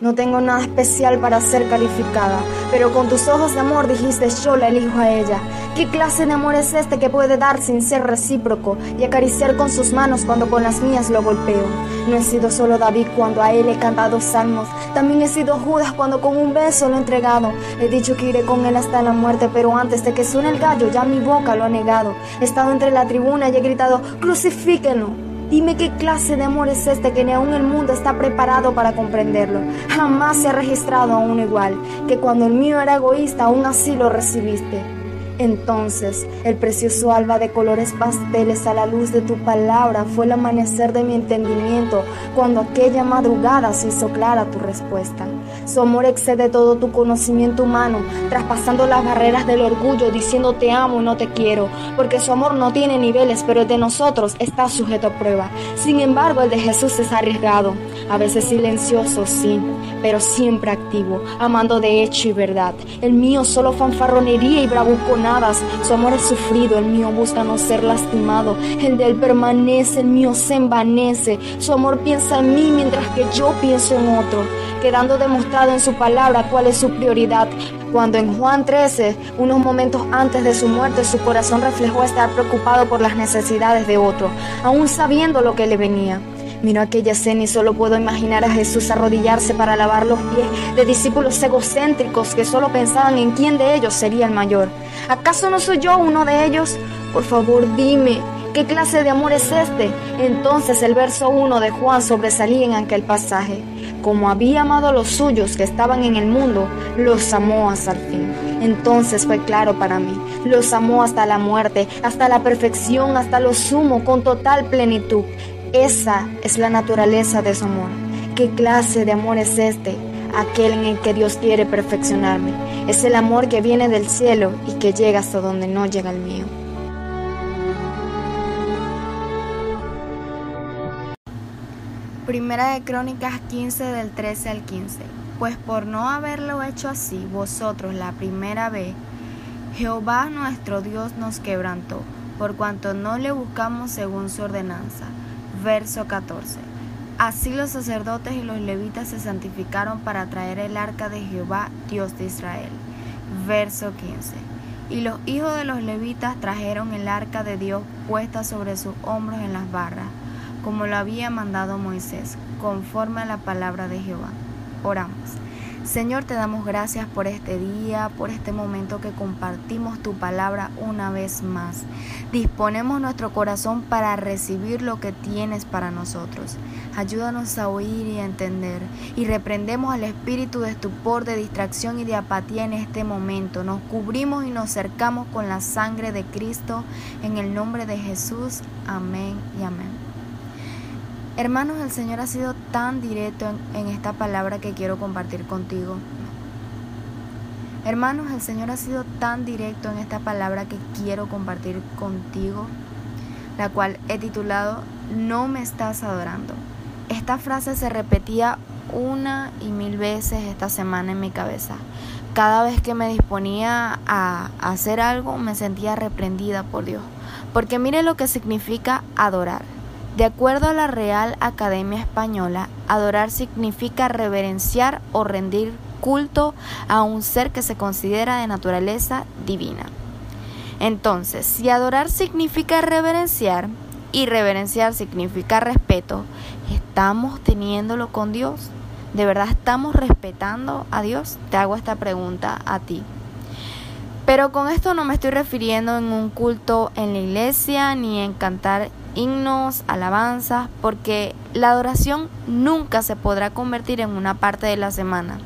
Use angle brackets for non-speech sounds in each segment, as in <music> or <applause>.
No tengo nada especial para ser calificada, pero con tus ojos de amor dijiste yo la elijo a ella. ¿Qué clase de amor es este que puede dar sin ser recíproco y acariciar con sus manos cuando con las mías lo golpeo? No he sido solo David cuando a él he cantado salmos, también he sido Judas cuando con un beso lo he entregado. He dicho que iré con él hasta la muerte, pero antes de que suene el gallo ya mi boca lo ha negado. He estado entre la tribuna y he gritado, crucifíquenlo. Dime qué clase de amor es este que ni aún el mundo está preparado para comprenderlo. Jamás se ha registrado aún igual, que cuando el mío era egoísta aún así lo recibiste. Entonces, el precioso alba de colores pasteles a la luz de tu palabra fue el amanecer de mi entendimiento cuando aquella madrugada se hizo clara tu respuesta. Su amor excede todo tu conocimiento humano, traspasando las barreras del orgullo, diciendo te amo y no te quiero, porque su amor no tiene niveles, pero el de nosotros está sujeto a prueba. Sin embargo, el de Jesús es arriesgado, a veces silencioso, sí, pero siempre activo, amando de hecho y verdad. El mío solo fanfarronería y bravuconada su amor es sufrido, el mío busca no ser lastimado. El de él permanece, el mío se envanece. Su amor piensa en mí mientras que yo pienso en otro, quedando demostrado en su palabra cuál es su prioridad. Cuando en Juan 13, unos momentos antes de su muerte, su corazón reflejó estar preocupado por las necesidades de otro, aún sabiendo lo que le venía. Miro aquella escena y solo puedo imaginar a Jesús arrodillarse para lavar los pies de discípulos egocéntricos que solo pensaban en quién de ellos sería el mayor. ¿Acaso no soy yo uno de ellos? Por favor, dime, ¿qué clase de amor es este? Entonces el verso 1 de Juan sobresalía en aquel pasaje. Como había amado a los suyos que estaban en el mundo, los amó hasta el fin. Entonces fue claro para mí, los amó hasta la muerte, hasta la perfección, hasta lo sumo, con total plenitud. Esa es la naturaleza de su amor. ¿Qué clase de amor es este? Aquel en el que Dios quiere perfeccionarme. Es el amor que viene del cielo y que llega hasta donde no llega el mío. Primera de Crónicas 15 del 13 al 15. Pues por no haberlo hecho así vosotros la primera vez, Jehová nuestro Dios nos quebrantó, por cuanto no le buscamos según su ordenanza Verso 14. Así los sacerdotes y los levitas se santificaron para traer el arca de Jehová, Dios de Israel. Verso 15. Y los hijos de los levitas trajeron el arca de Dios puesta sobre sus hombros en las barras, como lo había mandado Moisés, conforme a la palabra de Jehová. Oramos. Señor, te damos gracias por este día, por este momento que compartimos tu palabra una vez más. Disponemos nuestro corazón para recibir lo que tienes para nosotros. Ayúdanos a oír y a entender. Y reprendemos al espíritu de estupor, de distracción y de apatía en este momento. Nos cubrimos y nos cercamos con la sangre de Cristo. En el nombre de Jesús. Amén y amén. Hermanos, el Señor ha sido tan directo en, esta palabra que quiero compartir contigo. Hermanos, el Señor ha sido tan directo en esta palabra que quiero compartir contigo, la cual he titulado No me estás adorando. Esta frase se repetía una y mil veces esta semana en mi cabeza. Cada vez que me disponía a hacer algo me sentía reprendida por Dios. Porque mire lo que significa adorar. De acuerdo a la Real Academia Española, adorar significa reverenciar o rendir culto a un ser que se considera de naturaleza divina. Entonces, si adorar significa reverenciar y reverenciar significa respeto, ¿estamos teniéndolo con Dios? ¿De verdad estamos respetando a Dios? Te hago esta pregunta a ti. Pero con esto no me estoy refiriendo en un culto en la iglesia ni en cantar himnos, alabanzas, porque la adoración nunca se podrá convertir en una parte de la semana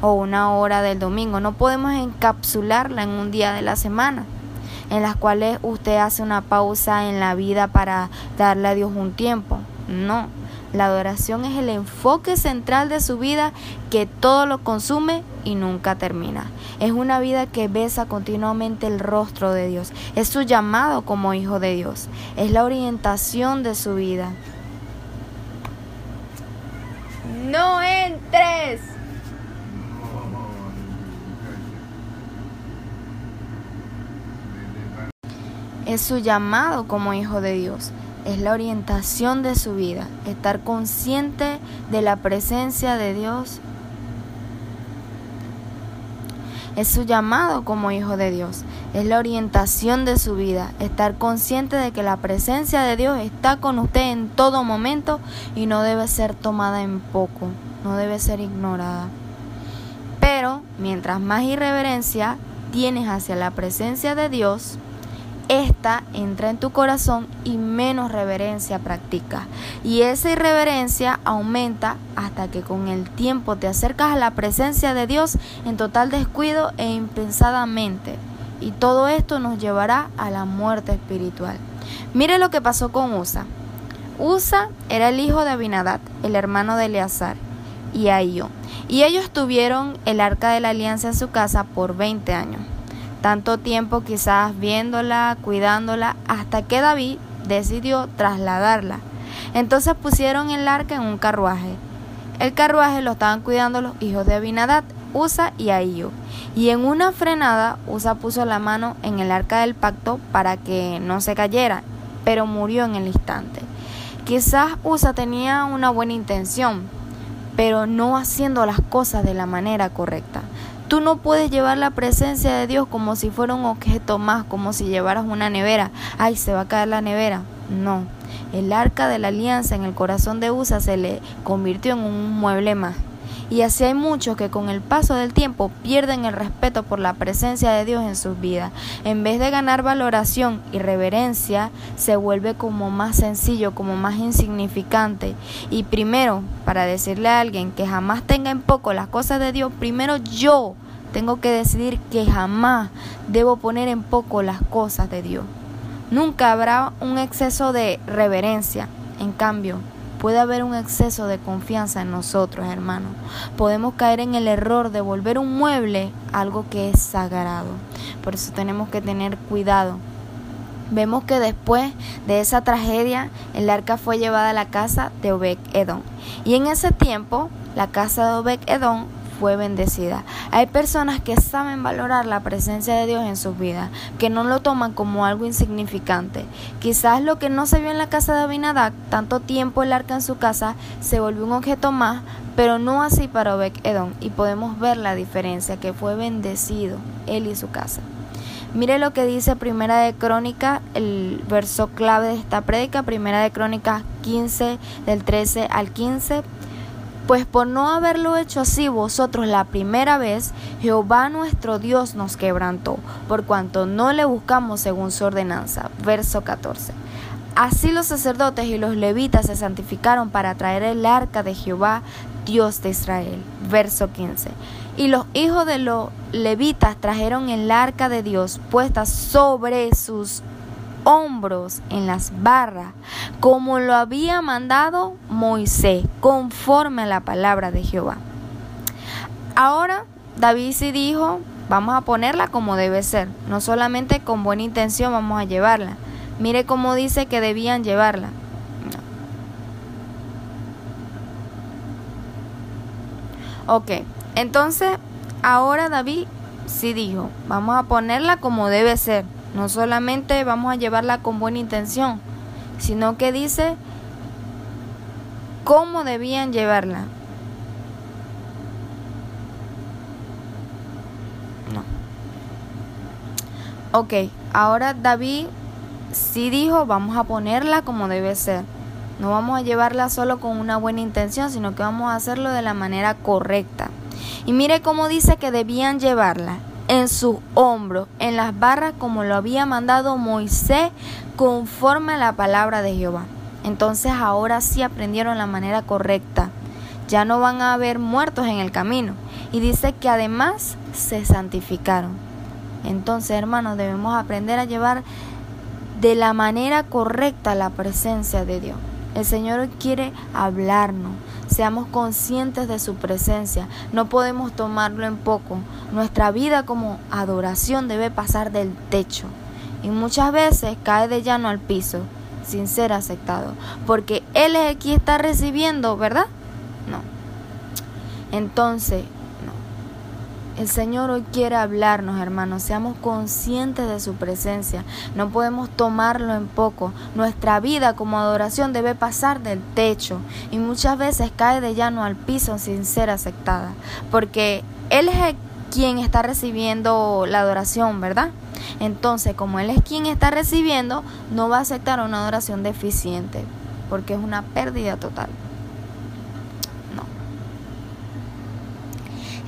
o una hora del domingo. No podemos encapsularla en un día de la semana, en las cuales usted hace una pausa en la vida para darle a Dios un tiempo. No, la adoración es el enfoque central de su vida que todo lo consume y nunca termina. Es una vida que besa continuamente el rostro de Dios. Es su llamado como hijo de Dios. Es la orientación de su vida. No entres. Es su llamado como hijo de Dios es la orientación de su vida, estar consciente de la presencia de Dios. Es su llamado como hijo de Dios, es la orientación de su vida, estar consciente de que la presencia de Dios está con usted en todo momento y no debe ser tomada en poco, no debe ser ignorada. Pero mientras más irreverencia tienes hacia la presencia de Dios, esta entra en tu corazón y menos reverencia practicas. Y esa irreverencia aumenta hasta que con el tiempo te acercas a la presencia de Dios en total descuido e impensadamente. Y todo esto nos llevará a la muerte espiritual. Mire lo que pasó con Usa. Usa era el hijo de Abinadad, el hermano de Eleazar, y Ahío. Y ellos tuvieron el arca de la alianza en su casa por 20 años tanto tiempo quizás viéndola, cuidándola, hasta que David decidió trasladarla. Entonces pusieron el arca en un carruaje. El carruaje lo estaban cuidando los hijos de Abinadad, Usa y Ahío. Y en una frenada, Usa puso la mano en el arca del pacto para que no se cayera, pero murió en el instante. Quizás Usa tenía una buena intención, pero no haciendo las cosas de la manera correcta. Tú no puedes llevar la presencia de Dios como si fuera un objeto más, como si llevaras una nevera. Ay, se va a caer la nevera. No. El arca de la alianza en el corazón de Usa se le convirtió en un mueble más. Y así hay muchos que con el paso del tiempo pierden el respeto por la presencia de Dios en sus vidas. En vez de ganar valoración y reverencia, se vuelve como más sencillo, como más insignificante. Y primero, para decirle a alguien que jamás tenga en poco las cosas de Dios, primero yo tengo que decidir que jamás debo poner en poco las cosas de Dios. Nunca habrá un exceso de reverencia. En cambio, puede haber un exceso de confianza en nosotros, hermanos. Podemos caer en el error de volver un mueble algo que es sagrado. Por eso tenemos que tener cuidado. Vemos que después de esa tragedia, el arca fue llevada a la casa de Obed Edom. Y en ese tiempo, la casa de Obed Edom fue bendecida. Hay personas que saben valorar la presencia de Dios en sus vidas, que no lo toman como algo insignificante. Quizás lo que no se vio en la casa de Abinadab, tanto tiempo el arca en su casa, se volvió un objeto más, pero no así para Obed Edom, y podemos ver la diferencia, que fue bendecido él y su casa. Mire lo que dice Primera de Crónica, el verso clave de esta prédica, Primera de Crónica 15 del 13 al 15 pues por no haberlo hecho así vosotros la primera vez, Jehová nuestro Dios nos quebrantó, por cuanto no le buscamos según su ordenanza. Verso 14. Así los sacerdotes y los levitas se santificaron para traer el arca de Jehová, Dios de Israel. Verso 15. Y los hijos de los levitas trajeron el arca de Dios puesta sobre sus hombros en las barras, como lo había mandado Moisés, conforme a la palabra de Jehová. Ahora David sí dijo, vamos a ponerla como debe ser, no solamente con buena intención vamos a llevarla. Mire cómo dice que debían llevarla. Ok, entonces ahora David sí dijo, vamos a ponerla como debe ser. No solamente vamos a llevarla con buena intención, sino que dice cómo debían llevarla. No. Ok, ahora David sí dijo, vamos a ponerla como debe ser. No vamos a llevarla solo con una buena intención, sino que vamos a hacerlo de la manera correcta. Y mire cómo dice que debían llevarla en sus hombros, en las barras como lo había mandado Moisés conforme a la palabra de Jehová. Entonces ahora sí aprendieron la manera correcta. Ya no van a haber muertos en el camino. Y dice que además se santificaron. Entonces, hermanos, debemos aprender a llevar de la manera correcta la presencia de Dios. El Señor quiere hablarnos, seamos conscientes de su presencia. No podemos tomarlo en poco. Nuestra vida como adoración debe pasar del techo y muchas veces cae de llano al piso sin ser aceptado, porque Él es el que está recibiendo, ¿verdad? No. Entonces, el Señor hoy quiere hablarnos, hermanos. Seamos conscientes de su presencia. No podemos tomarlo en poco. Nuestra vida como adoración debe pasar del techo y muchas veces cae de llano al piso sin ser aceptada. Porque Él es quien está recibiendo la adoración, ¿verdad? Entonces, como Él es quien está recibiendo, no va a aceptar una adoración deficiente, porque es una pérdida total. No.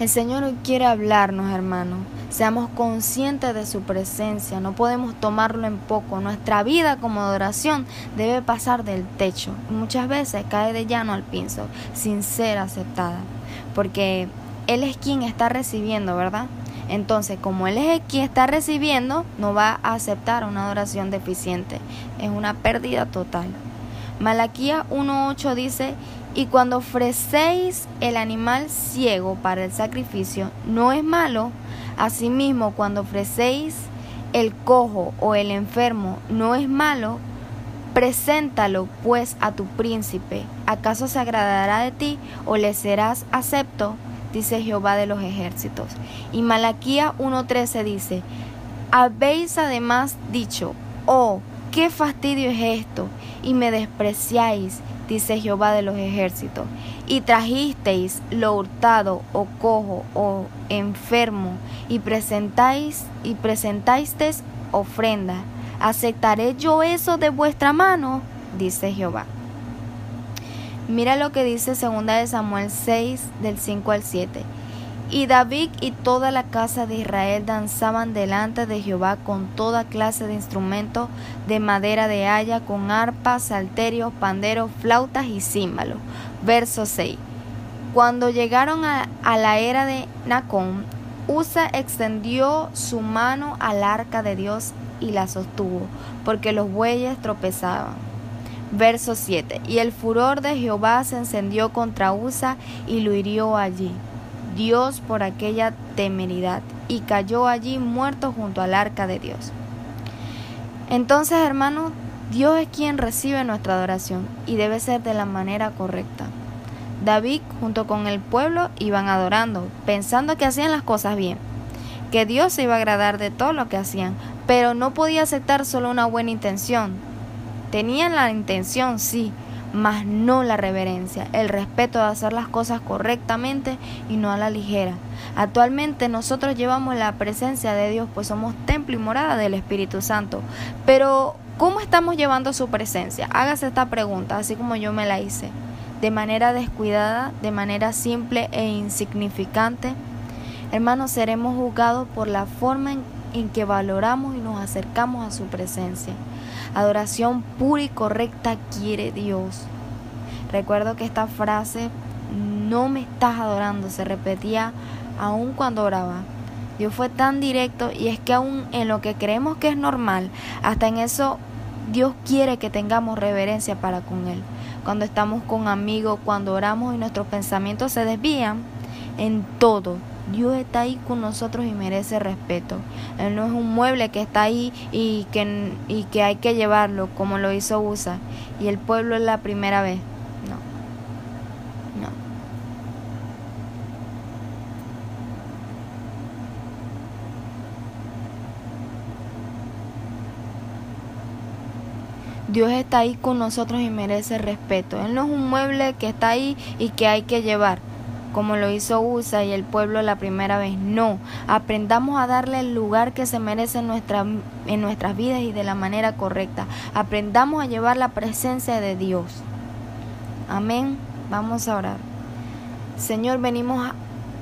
El Señor hoy quiere hablarnos, hermanos. Seamos conscientes de su presencia, no podemos tomarlo en poco. Nuestra vida como adoración debe pasar del techo. Muchas veces cae de llano al piso, sin ser aceptada. Porque Él es quien está recibiendo, ¿verdad? Entonces, como Él es quien está recibiendo, no va a aceptar una adoración deficiente. Es una pérdida total. Malaquía 1.8 dice, y cuando ofrecéis el animal ciego para el sacrificio, no es malo Asimismo, cuando ofrecéis el cojo o el enfermo, no es malo, preséntalo pues a tu príncipe. ¿Acaso se agradará de ti o le serás acepto? Dice Jehová de los ejércitos. Y Malaquía 1.13 dice, habéis además dicho, oh, qué fastidio es esto, y me despreciáis, dice Jehová de los ejércitos, y trajisteis lo hurtado o cojo o enfermo y presentáis y presentáis ofrenda. ¿Aceptaré yo eso de vuestra mano? dice Jehová. Mira lo que dice 2 de Samuel 6 del 5 al 7. Y David y toda la casa de Israel danzaban delante de Jehová con toda clase de instrumentos de madera de haya, con arpas, salterios, panderos, flautas y címbalos. Verso 6. Cuando llegaron a, la era de Nacón, Usa extendió su mano al arca de Dios y la sostuvo, porque los bueyes tropezaban. Verso 7. Y el furor de Jehová se encendió contra Usa y lo hirió allí. Dios por aquella temeridad, y cayó allí muerto junto al arca de Dios. Entonces, hermano, Dios es quien recibe nuestra adoración y debe ser de la manera correcta. David junto con el pueblo iban adorando, pensando que hacían las cosas bien, que Dios se iba a agradar de todo lo que hacían, pero no podía aceptar solo una buena intención. Tenían la intención, sí, mas no la reverencia, el respeto de hacer las cosas correctamente y no a la ligera. Actualmente nosotros llevamos la presencia de Dios, pues somos templo y morada del Espíritu Santo. Pero, ¿cómo estamos llevando su presencia? Hágase esta pregunta, así como yo me la hice de manera descuidada, de manera simple e insignificante, hermanos, seremos juzgados por la forma en, que valoramos y nos acercamos a su presencia. Adoración pura y correcta quiere Dios. Recuerdo que esta frase, no me estás adorando, se repetía aún cuando oraba. Dios fue tan directo y es que aún en lo que creemos que es normal, hasta en eso Dios quiere que tengamos reverencia para con Él cuando estamos con amigos, cuando oramos y nuestros pensamientos se desvían, en todo. Dios está ahí con nosotros y merece respeto. Él no es un mueble que está ahí y que, y que hay que llevarlo como lo hizo USA. Y el pueblo es la primera vez. Dios está ahí con nosotros y merece respeto. Él no es un mueble que está ahí y que hay que llevar, como lo hizo USA y el pueblo la primera vez. No, aprendamos a darle el lugar que se merece en, nuestra, en nuestras vidas y de la manera correcta. Aprendamos a llevar la presencia de Dios. Amén. Vamos a orar. Señor, venimos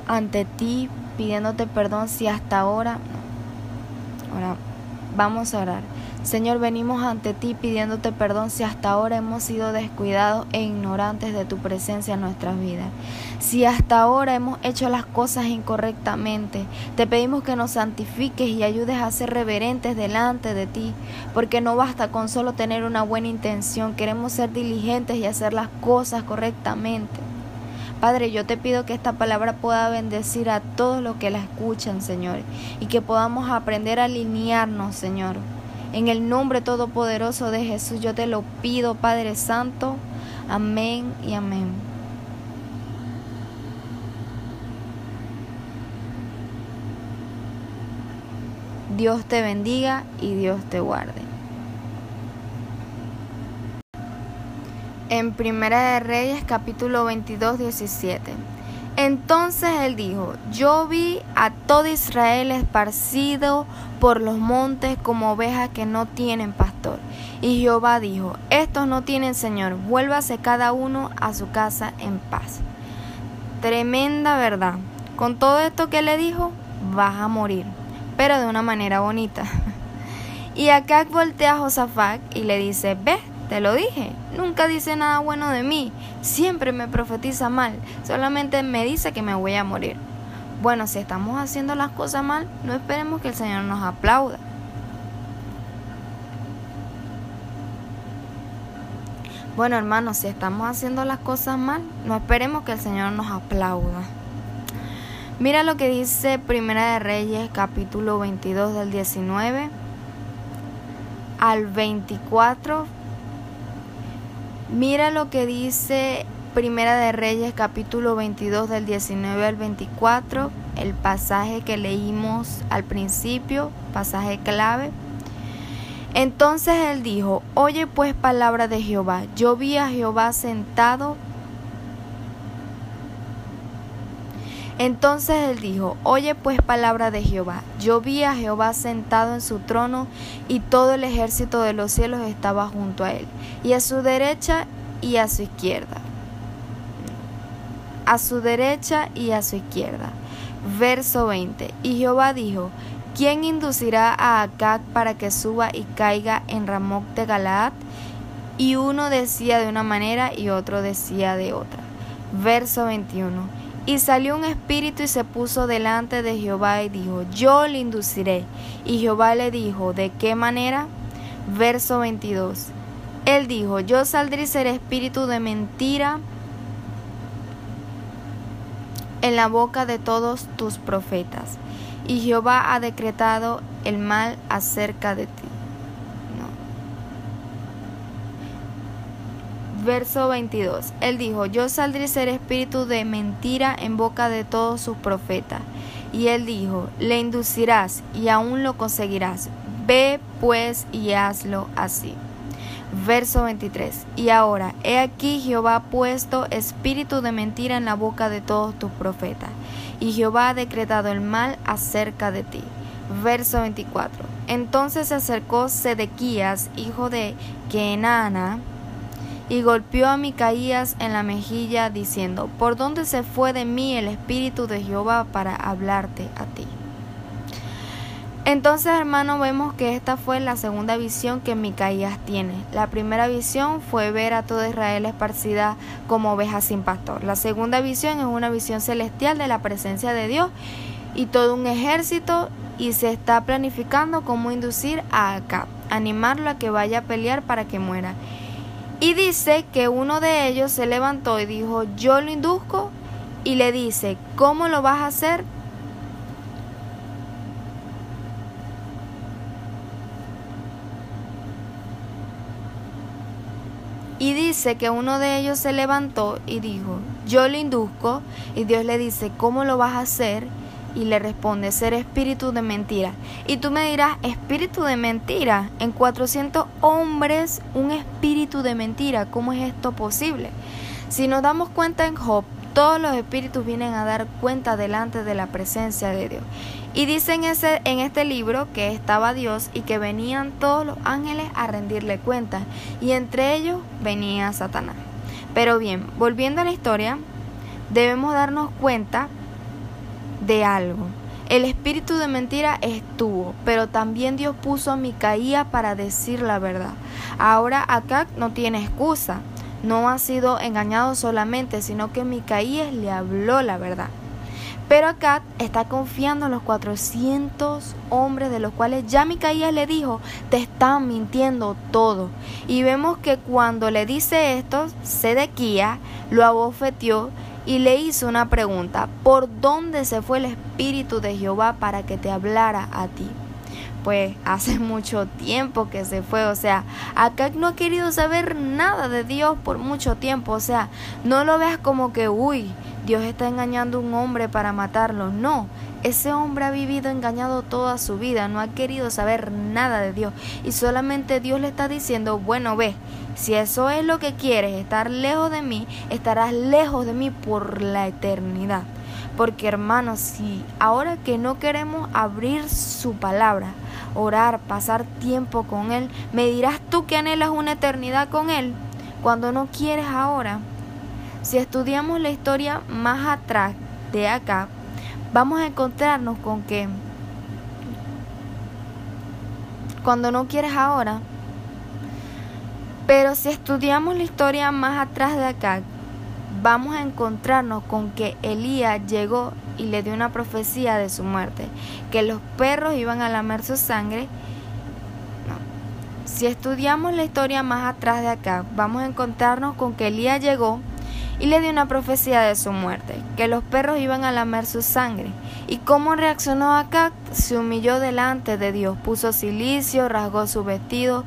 ante ti pidiéndote perdón si hasta ahora... Ahora, vamos a orar. Señor, venimos ante ti pidiéndote perdón si hasta ahora hemos sido descuidados e ignorantes de tu presencia en nuestras vidas. Si hasta ahora hemos hecho las cosas incorrectamente, te pedimos que nos santifiques y ayudes a ser reverentes delante de ti, porque no basta con solo tener una buena intención, queremos ser diligentes y hacer las cosas correctamente. Padre, yo te pido que esta palabra pueda bendecir a todos los que la escuchan, Señor, y que podamos aprender a alinearnos, Señor en el nombre todopoderoso de Jesús yo te lo pido, Padre Santo. Amén y amén. Dios te bendiga y Dios te guarde. En Primera de Reyes capítulo 22, 17. Entonces él dijo, yo vi a todo Israel esparcido por los montes como ovejas que no tienen pastor. Y Jehová dijo, estos no tienen Señor, vuélvase cada uno a su casa en paz. Tremenda verdad. Con todo esto que le dijo, vas a morir, pero de una manera bonita. <laughs> Y acá voltea a Josafat y le dice, ve, te lo dije, nunca dice nada bueno de mí, siempre me profetiza mal, solamente me dice que me voy a morir. Bueno, si estamos haciendo las cosas mal, no esperemos que el Señor nos aplauda. Bueno, hermanos, si estamos haciendo las cosas mal, no esperemos que el Señor nos aplauda. Mira lo que dice Primera de Reyes, capítulo 22 del 19 al 24 Mira lo que dice Primera de Reyes capítulo 22 del 19 al 24, el pasaje que leímos al principio, pasaje clave. Entonces él dijo, oye pues palabra de Jehová, yo vi a Jehová sentado Entonces él dijo, Oye pues palabra de Jehová, yo vi a Jehová sentado en su trono y todo el ejército de los cielos estaba junto a él, y a su derecha y a su izquierda. A su derecha y a su izquierda. Verso 20. Y Jehová dijo, ¿quién inducirá a Acab para que suba y caiga en Ramoc de Galaad? Y uno decía de una manera y otro decía de otra. Verso 21. Y salió un espíritu y se puso delante de Jehová y dijo, yo le induciré. Y Jehová le dijo, ¿de qué manera? Verso 22. Él dijo, yo saldré y seré espíritu de mentira en la boca de todos tus profetas. Y Jehová ha decretado el mal acerca de ti. Verso 22. Él dijo, yo saldré ser espíritu de mentira en boca de todos sus profetas. Y él dijo, le inducirás y aún lo conseguirás. Ve pues y hazlo así. Verso 23. Y ahora, he aquí Jehová ha puesto espíritu de mentira en la boca de todos tus profetas. Y Jehová ha decretado el mal acerca de ti. Verso 24. Entonces se acercó Sedequías, hijo de Kenana, y golpeó a Micaías en la mejilla, diciendo, ¿Por dónde se fue de mí el Espíritu de Jehová para hablarte a ti? Entonces, hermano, vemos que esta fue la segunda visión que Micaías tiene. La primera visión fue ver a toda Israel esparcida como ovejas sin pastor. La segunda visión es una visión celestial de la presencia de Dios y todo un ejército y se está planificando cómo inducir a Acab, animarlo a que vaya a pelear para que muera. Y dice que uno de ellos se levantó y dijo, yo lo induzco. Y le dice, ¿cómo lo vas a hacer? Y dice que uno de ellos se levantó y dijo, yo lo induzco. Y Dios le dice, ¿cómo lo vas a hacer? Y le responde, ser espíritu de mentira. Y tú me dirás, espíritu de mentira. En 400 hombres, un espíritu de mentira. ¿Cómo es esto posible? Si nos damos cuenta en Job, todos los espíritus vienen a dar cuenta delante de la presencia de Dios. Y dice en, ese, en este libro que estaba Dios y que venían todos los ángeles a rendirle cuenta. Y entre ellos venía Satanás. Pero bien, volviendo a la historia, debemos darnos cuenta de algo. El espíritu de mentira estuvo, pero también Dios puso a Micaía para decir la verdad. Ahora acá no tiene excusa. No ha sido engañado solamente, sino que Micaías le habló la verdad. Pero acá está confiando en los 400 hombres de los cuales ya Micaías le dijo, te están mintiendo todo. Y vemos que cuando le dice esto, Sedequía lo abofeteó y le hizo una pregunta, ¿por dónde se fue el Espíritu de Jehová para que te hablara a ti? Pues <laughs> hace mucho tiempo que se fue, o sea, acá no ha querido saber nada de Dios por mucho tiempo, o sea, no lo veas como que, uy, Dios está engañando a un hombre para matarlo, no, Ese hombre ha vivido engañado toda su vida, no ha querido saber nada de Dios y solamente Dios le está diciendo, bueno, ve, si eso es lo que quieres, estar lejos de mí, estarás lejos de mí por la eternidad. Porque hermanos, si ahora que no queremos abrir su palabra, orar, pasar tiempo con Él, ¿me dirás tú que anhelas una eternidad con Él cuando no quieres ahora? Si estudiamos la historia más atrás de acá, vamos a encontrarnos con que cuando no quieres ahora, pero si estudiamos la historia más atrás de acá, vamos a encontrarnos con que Elías llegó y le dio una profecía de su muerte, que los perros iban a lamer su sangre. Si estudiamos la historia más atrás de acá, vamos a encontrarnos con que Elías llegó y le dio una profecía de su muerte, que los perros iban a lamer su sangre. ¿Y cómo reaccionó acá? Se humilló delante de Dios, puso silicio, rasgó su vestido,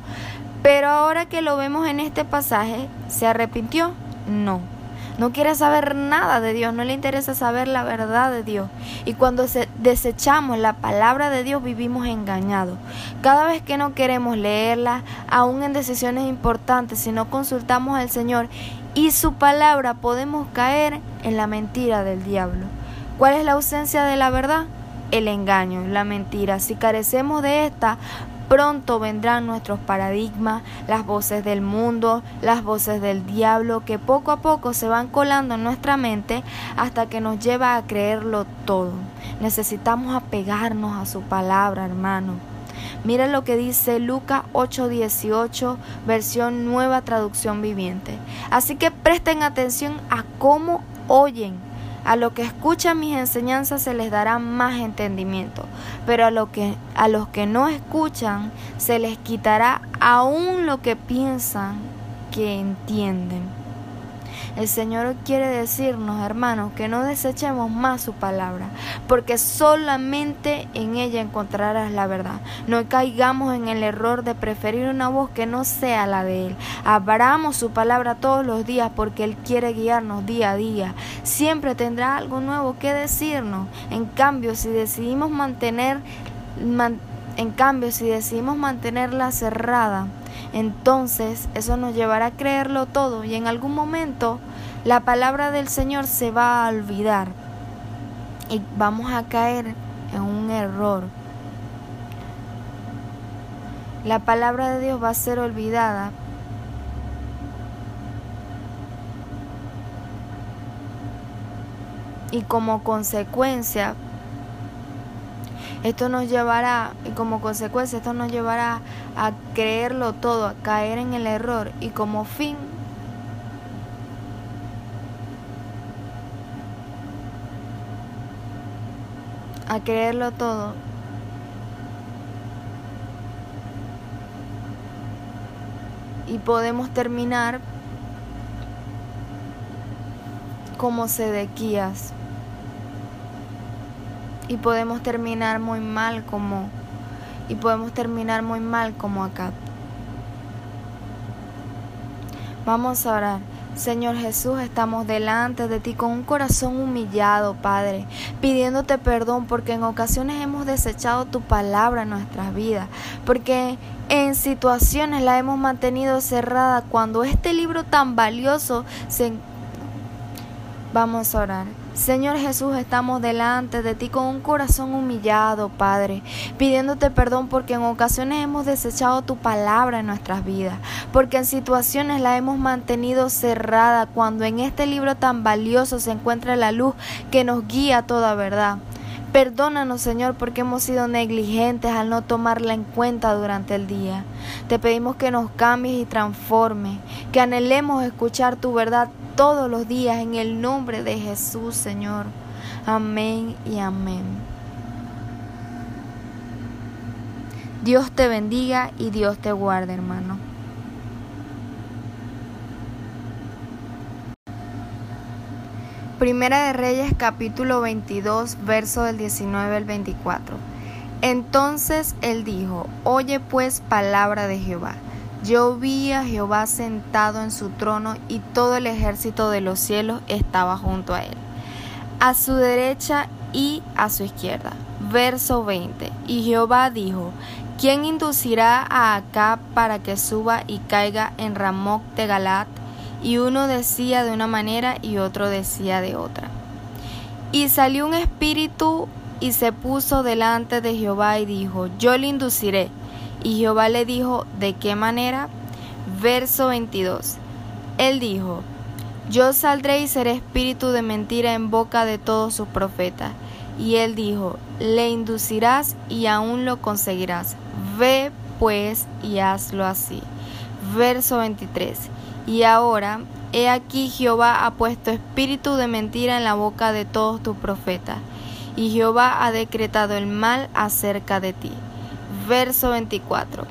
pero ahora que lo vemos en este pasaje, ¿se arrepintió? No. No quiere saber nada de Dios, no le interesa saber la verdad de Dios. Y cuando desechamos la palabra de Dios vivimos engañados. Cada vez que no queremos leerla, aún en decisiones importantes, si no consultamos al Señor y su palabra, podemos caer en la mentira del diablo. ¿Cuál es la ausencia de la verdad? El engaño, la mentira. Si carecemos de esta, Pronto vendrán nuestros paradigmas, las voces del mundo, las voces del diablo, que poco a poco se van colando en nuestra mente hasta que nos lleva a creerlo todo. Necesitamos apegarnos a su palabra, hermano. Mira lo que dice Lucas 8:18, versión nueva traducción viviente. Así que presten atención a cómo oyen a los que escuchan mis enseñanzas se les dará más entendimiento, pero a, lo que, a los que no escuchan se les quitará aún lo que piensan que entienden. El Señor quiere decirnos, hermanos, que no desechemos más su palabra, porque solamente en ella encontrarás la verdad. No caigamos en el error de preferir una voz que no sea la de Él. Abramos su palabra todos los días porque Él quiere guiarnos día a día. Siempre tendrá algo nuevo que decirnos. En cambio, si decidimos mantener, en cambio, si decidimos mantenerla cerrada, entonces eso nos llevará a creerlo todo y en algún momento la palabra del Señor se va a olvidar y vamos a caer en un error. La palabra de Dios va a ser olvidada y como consecuencia esto nos llevará, como consecuencia, esto nos llevará a creerlo todo, a caer en el error y como fin a creerlo todo. Y podemos terminar como Sedequías y podemos terminar muy mal como y podemos terminar muy mal como acá. Vamos a orar. Señor Jesús, estamos delante de ti con un corazón humillado, Padre, pidiéndote perdón porque en ocasiones hemos desechado tu palabra en nuestras vidas, porque en situaciones la hemos mantenido cerrada cuando este libro tan valioso se... Vamos a orar. Señor Jesús, estamos delante de ti con un corazón humillado, Padre, pidiéndote perdón porque en ocasiones hemos desechado tu palabra en nuestras vidas, porque en situaciones la hemos mantenido cerrada cuando en este libro tan valioso se encuentra la luz que nos guía a toda verdad. Perdónanos, Señor, porque hemos sido negligentes al no tomarla en cuenta durante el día. Te pedimos que nos cambies y transformes, que anhelemos escuchar tu verdad todos los días en el nombre de Jesús, Señor. Amén y amén. Dios te bendiga y Dios te guarde, hermano. Primera de Reyes capítulo 22, verso del 19 al 24. Entonces él dijo, Oye pues palabra de Jehová. Yo vi a Jehová sentado en su trono y todo el ejército de los cielos estaba junto a él. A su derecha y a su izquierda. Verso 20. Y Jehová dijo, ¿quién inducirá a Acá para que suba y caiga en Ramoc de Galat? Y uno decía de una manera y otro decía de otra. Y salió un espíritu y se puso delante de Jehová y dijo, yo le induciré. Y Jehová le dijo, ¿de qué manera? Verso 22. Él dijo, yo saldré y seré espíritu de mentira en boca de todos sus profetas. Y él dijo, le inducirás y aún lo conseguirás. Ve pues y hazlo así. Verso 23. Y ahora, he aquí Jehová ha puesto espíritu de mentira en la boca de todos tus profetas. Y Jehová ha decretado el mal acerca de ti. Verso 24.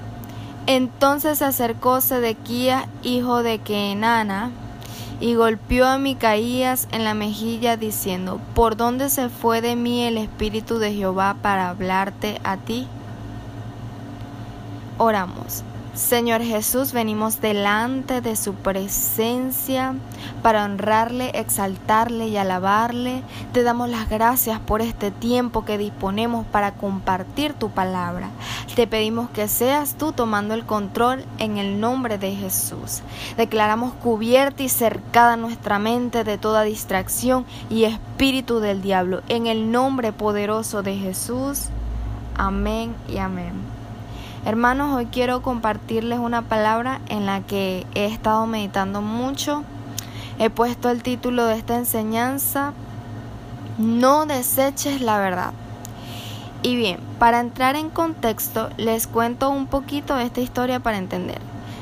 Entonces se acercó Sedequías, hijo de Kenana, y golpeó a Micaías en la mejilla diciendo, ¿por dónde se fue de mí el Espíritu de Jehová para hablarte a ti? Oramos. Señor Jesús, venimos delante de su presencia para honrarle, exaltarle y alabarle. Te damos las gracias por este tiempo que disponemos para compartir tu palabra. Te pedimos que seas tú tomando el control en el nombre de Jesús. Declaramos cubierta y cercada nuestra mente de toda distracción y espíritu del diablo. En el nombre poderoso de Jesús. Amén y amén. Hermanos, hoy quiero compartirles una palabra en la que he estado meditando mucho. He puesto el título de esta enseñanza, No deseches la verdad. Y bien, para entrar en contexto, les cuento un poquito de esta historia para entender.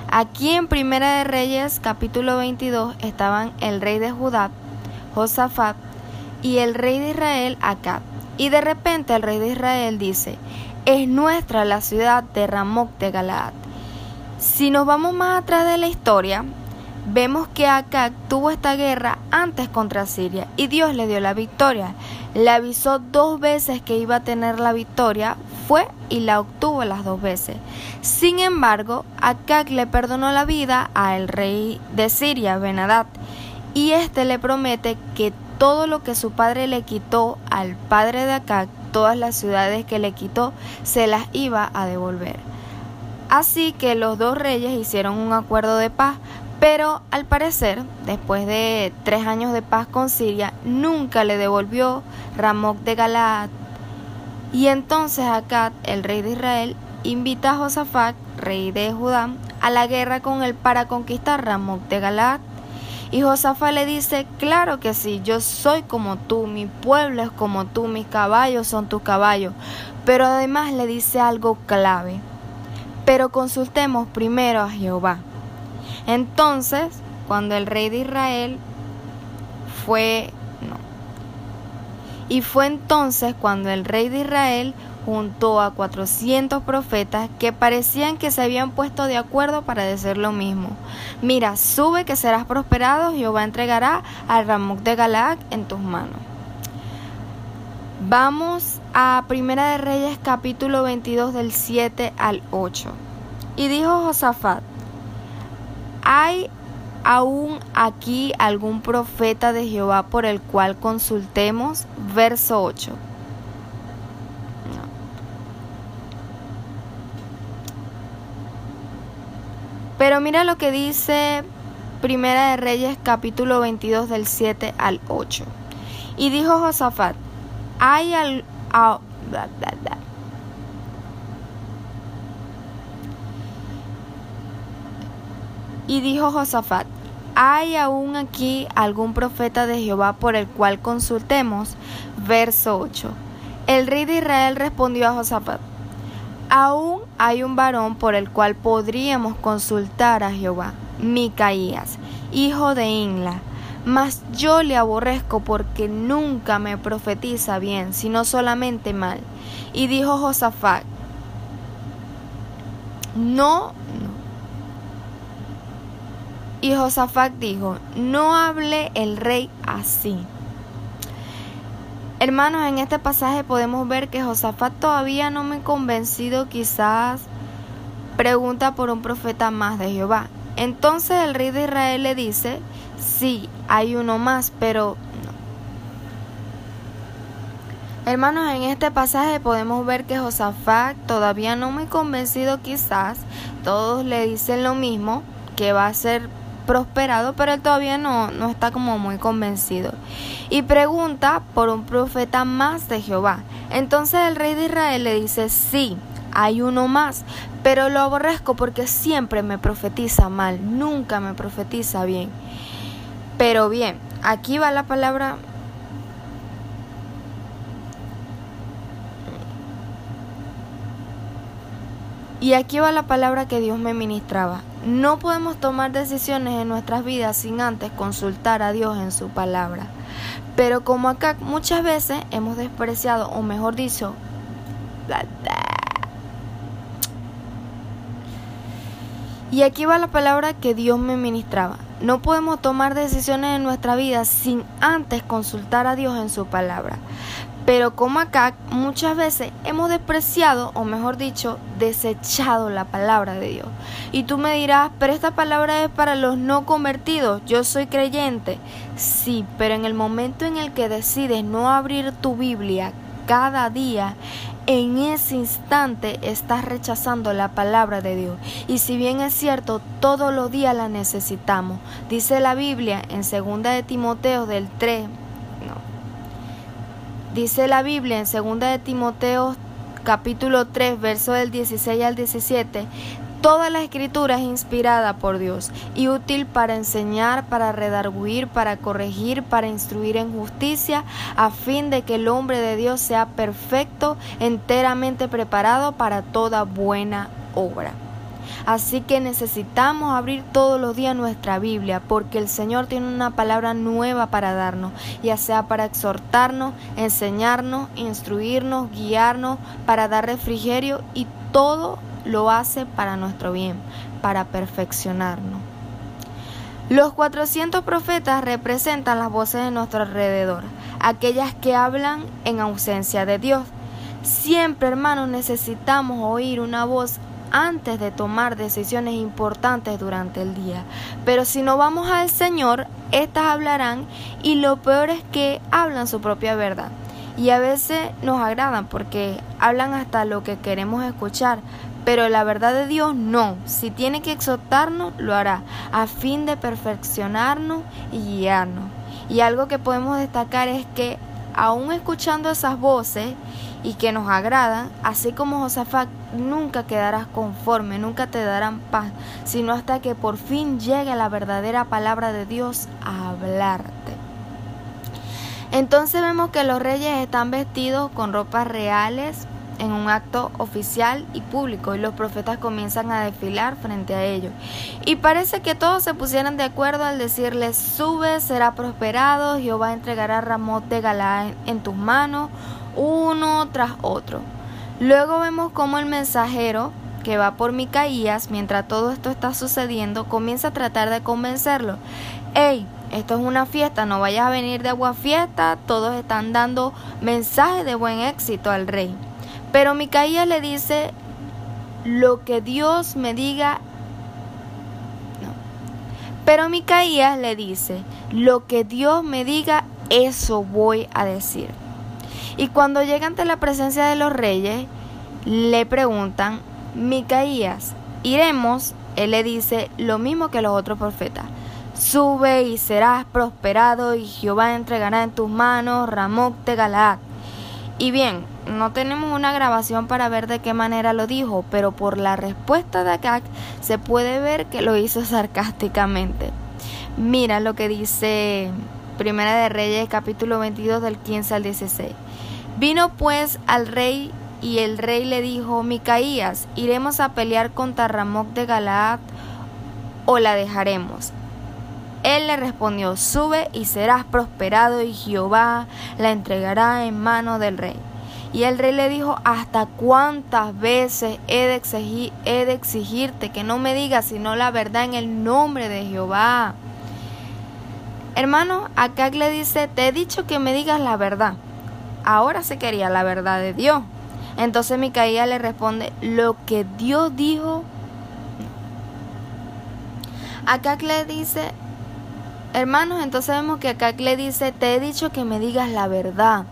Aquí en Primera de Reyes, capítulo 22, estaban el rey de Judá, Josafat, y el rey de Israel, Acab. Y de repente el rey de Israel dice, es nuestra la ciudad de Ramoc de Galaad. Si nos vamos más atrás de la historia, vemos que Acab tuvo esta guerra antes contra Siria y Dios le dio la victoria. Le avisó dos veces que iba a tener la victoria, fue y la obtuvo las dos veces. Sin embargo, Acab le perdonó la vida al rey de Siria, Benadad, y éste le promete que todo lo que su padre le quitó al padre de Acab todas las ciudades que le quitó se las iba a devolver. Así que los dos reyes hicieron un acuerdo de paz, pero al parecer, después de tres años de paz con Siria, nunca le devolvió Ramoc de Galaad. Y entonces Acad, el rey de Israel, invita a Josafat, rey de Judá, a la guerra con él para conquistar Ramoc de Galaad. Y Josafat le dice, claro que sí, yo soy como tú, mi pueblo es como tú, mis caballos son tus caballos. Pero además le dice algo clave. Pero consultemos primero a Jehová. Entonces, cuando el rey de Israel fue... No. Y fue entonces cuando el rey de Israel junto a 400 profetas que parecían que se habían puesto de acuerdo para decir lo mismo. Mira, sube que serás prosperado, Jehová entregará al Ramoc de Galac en tus manos. Vamos a Primera de Reyes capítulo 22 del 7 al 8. Y dijo Josafat, ¿hay aún aquí algún profeta de Jehová por el cual consultemos? Verso 8. Pero mira lo que dice Primera de Reyes capítulo 22 del 7 al 8. Y dijo Josafat, hay al... y dijo Josafat, ¿hay aún aquí algún profeta de Jehová por el cual consultemos? Verso 8. El rey de Israel respondió a Josafat, Aún hay un varón por el cual podríamos consultar a Jehová, Micaías, hijo de Inla. Mas yo le aborrezco porque nunca me profetiza bien, sino solamente mal. Y dijo Josafat, no, no. Y Josafat dijo, no hable el rey así. Hermanos, en este pasaje podemos ver que Josafat todavía no me convencido, quizás pregunta por un profeta más de Jehová. Entonces el rey de Israel le dice, sí, hay uno más, pero Hermanos, en este pasaje podemos ver que Josafat todavía no muy convencido quizás, todos le dicen lo mismo, que va a ser prosperado, pero él todavía no, no está como muy convencido. Y pregunta por un profeta más de Jehová. Entonces el rey de Israel le dice, sí, hay uno más, pero lo aborrezco porque siempre me profetiza mal, nunca me profetiza bien. Pero bien, aquí va la palabra Y aquí va la palabra que Dios me ministraba. No podemos tomar decisiones en nuestras vidas sin antes consultar a Dios en su palabra. Pero como acá muchas veces hemos despreciado, o mejor dicho, y aquí va la palabra que Dios me ministraba. No podemos tomar decisiones en nuestra vida sin antes consultar a Dios en su palabra. Pero como acá muchas veces hemos despreciado, o mejor dicho, desechado la palabra de Dios. Y tú me dirás, pero esta palabra es para los no convertidos, yo soy creyente. Sí, pero en el momento en el que decides no abrir tu Biblia cada día, en ese instante estás rechazando la palabra de Dios. Y si bien es cierto, todos los días la necesitamos. Dice la Biblia en 2 de Timoteo del 3, Dice la Biblia en 2 de Timoteo capítulo 3, verso del 16 al 17, Toda la escritura es inspirada por Dios y útil para enseñar, para redarguir, para corregir, para instruir en justicia, a fin de que el hombre de Dios sea perfecto, enteramente preparado para toda buena obra. Así que necesitamos abrir todos los días nuestra Biblia porque el Señor tiene una palabra nueva para darnos, ya sea para exhortarnos, enseñarnos, instruirnos, guiarnos, para dar refrigerio y todo lo hace para nuestro bien, para perfeccionarnos. Los 400 profetas representan las voces de nuestro alrededor, aquellas que hablan en ausencia de Dios. Siempre, hermanos, necesitamos oír una voz antes de tomar decisiones importantes durante el día. Pero si no vamos al Señor, éstas hablarán y lo peor es que hablan su propia verdad. Y a veces nos agradan porque hablan hasta lo que queremos escuchar, pero la verdad de Dios no. Si tiene que exhortarnos, lo hará, a fin de perfeccionarnos y guiarnos. Y algo que podemos destacar es que aún escuchando esas voces, y que nos agradan, así como Josafat, nunca quedarás conforme, nunca te darán paz, sino hasta que por fin llegue la verdadera palabra de Dios a hablarte. Entonces vemos que los reyes están vestidos con ropas reales en un acto oficial y público y los profetas comienzan a desfilar frente a ellos. Y parece que todos se pusieran de acuerdo al decirles, sube, será prosperado, Jehová entregará Ramot de Galá en tus manos, uno tras otro. Luego vemos cómo el mensajero que va por Micaías, mientras todo esto está sucediendo, comienza a tratar de convencerlo. Hey, esto es una fiesta, no vayas a venir de agua fiesta, todos están dando mensajes de buen éxito al rey. Pero Micaías le dice, lo que Dios me diga. Pero Micaías le dice, lo que Dios me diga, eso voy a decir. Y cuando llega ante la presencia de los reyes, le preguntan, Micaías, iremos. Él le dice lo mismo que los otros profetas. Sube y serás prosperado y Jehová entregará en tus manos Ramoc de Galaad. Y bien, no tenemos una grabación para ver de qué manera lo dijo, pero por la respuesta de Agag se puede ver que lo hizo <laughs> sarcásticamente. Mira lo que dice Primera de Reyes capítulo 22 del 15 al 16. Vino pues al rey y el rey le dijo, Micaías, ¿iremos a pelear contra Ramoc de Galaad o la dejaremos? Él le respondió, sube y serás prosperado y Jehová la entregará en mano del rey. Y el rey le dijo, ¿hasta cuántas veces he de, exigir, he de exigirte que no me digas sino la verdad en el nombre de Jehová? Hermano, acá le dice, te he dicho que me digas la verdad ahora se quería la verdad de Dios. Entonces Micaía le responde, lo que Dios dijo. Acá le dice, hermanos, entonces vemos que acá le dice, te he dicho que me digas la verdad.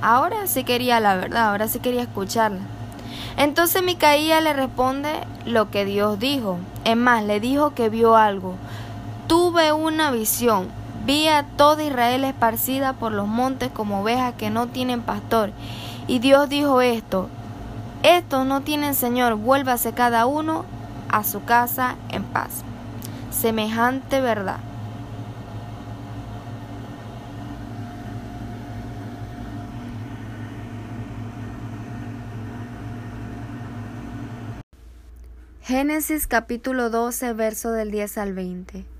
Ahora sí quería la verdad, ahora sí quería escucharla. Entonces Micaía le responde lo que Dios dijo. Es más, le dijo que vio algo. Tuve una visión. Vi a toda Israel esparcida por los montes como ovejas que no tienen pastor. Y Dios dijo esto. Estos no tienen Señor, vuélvase cada uno a su casa en paz. Semejante verdad. Génesis capítulo 12, verso del 10 al 20.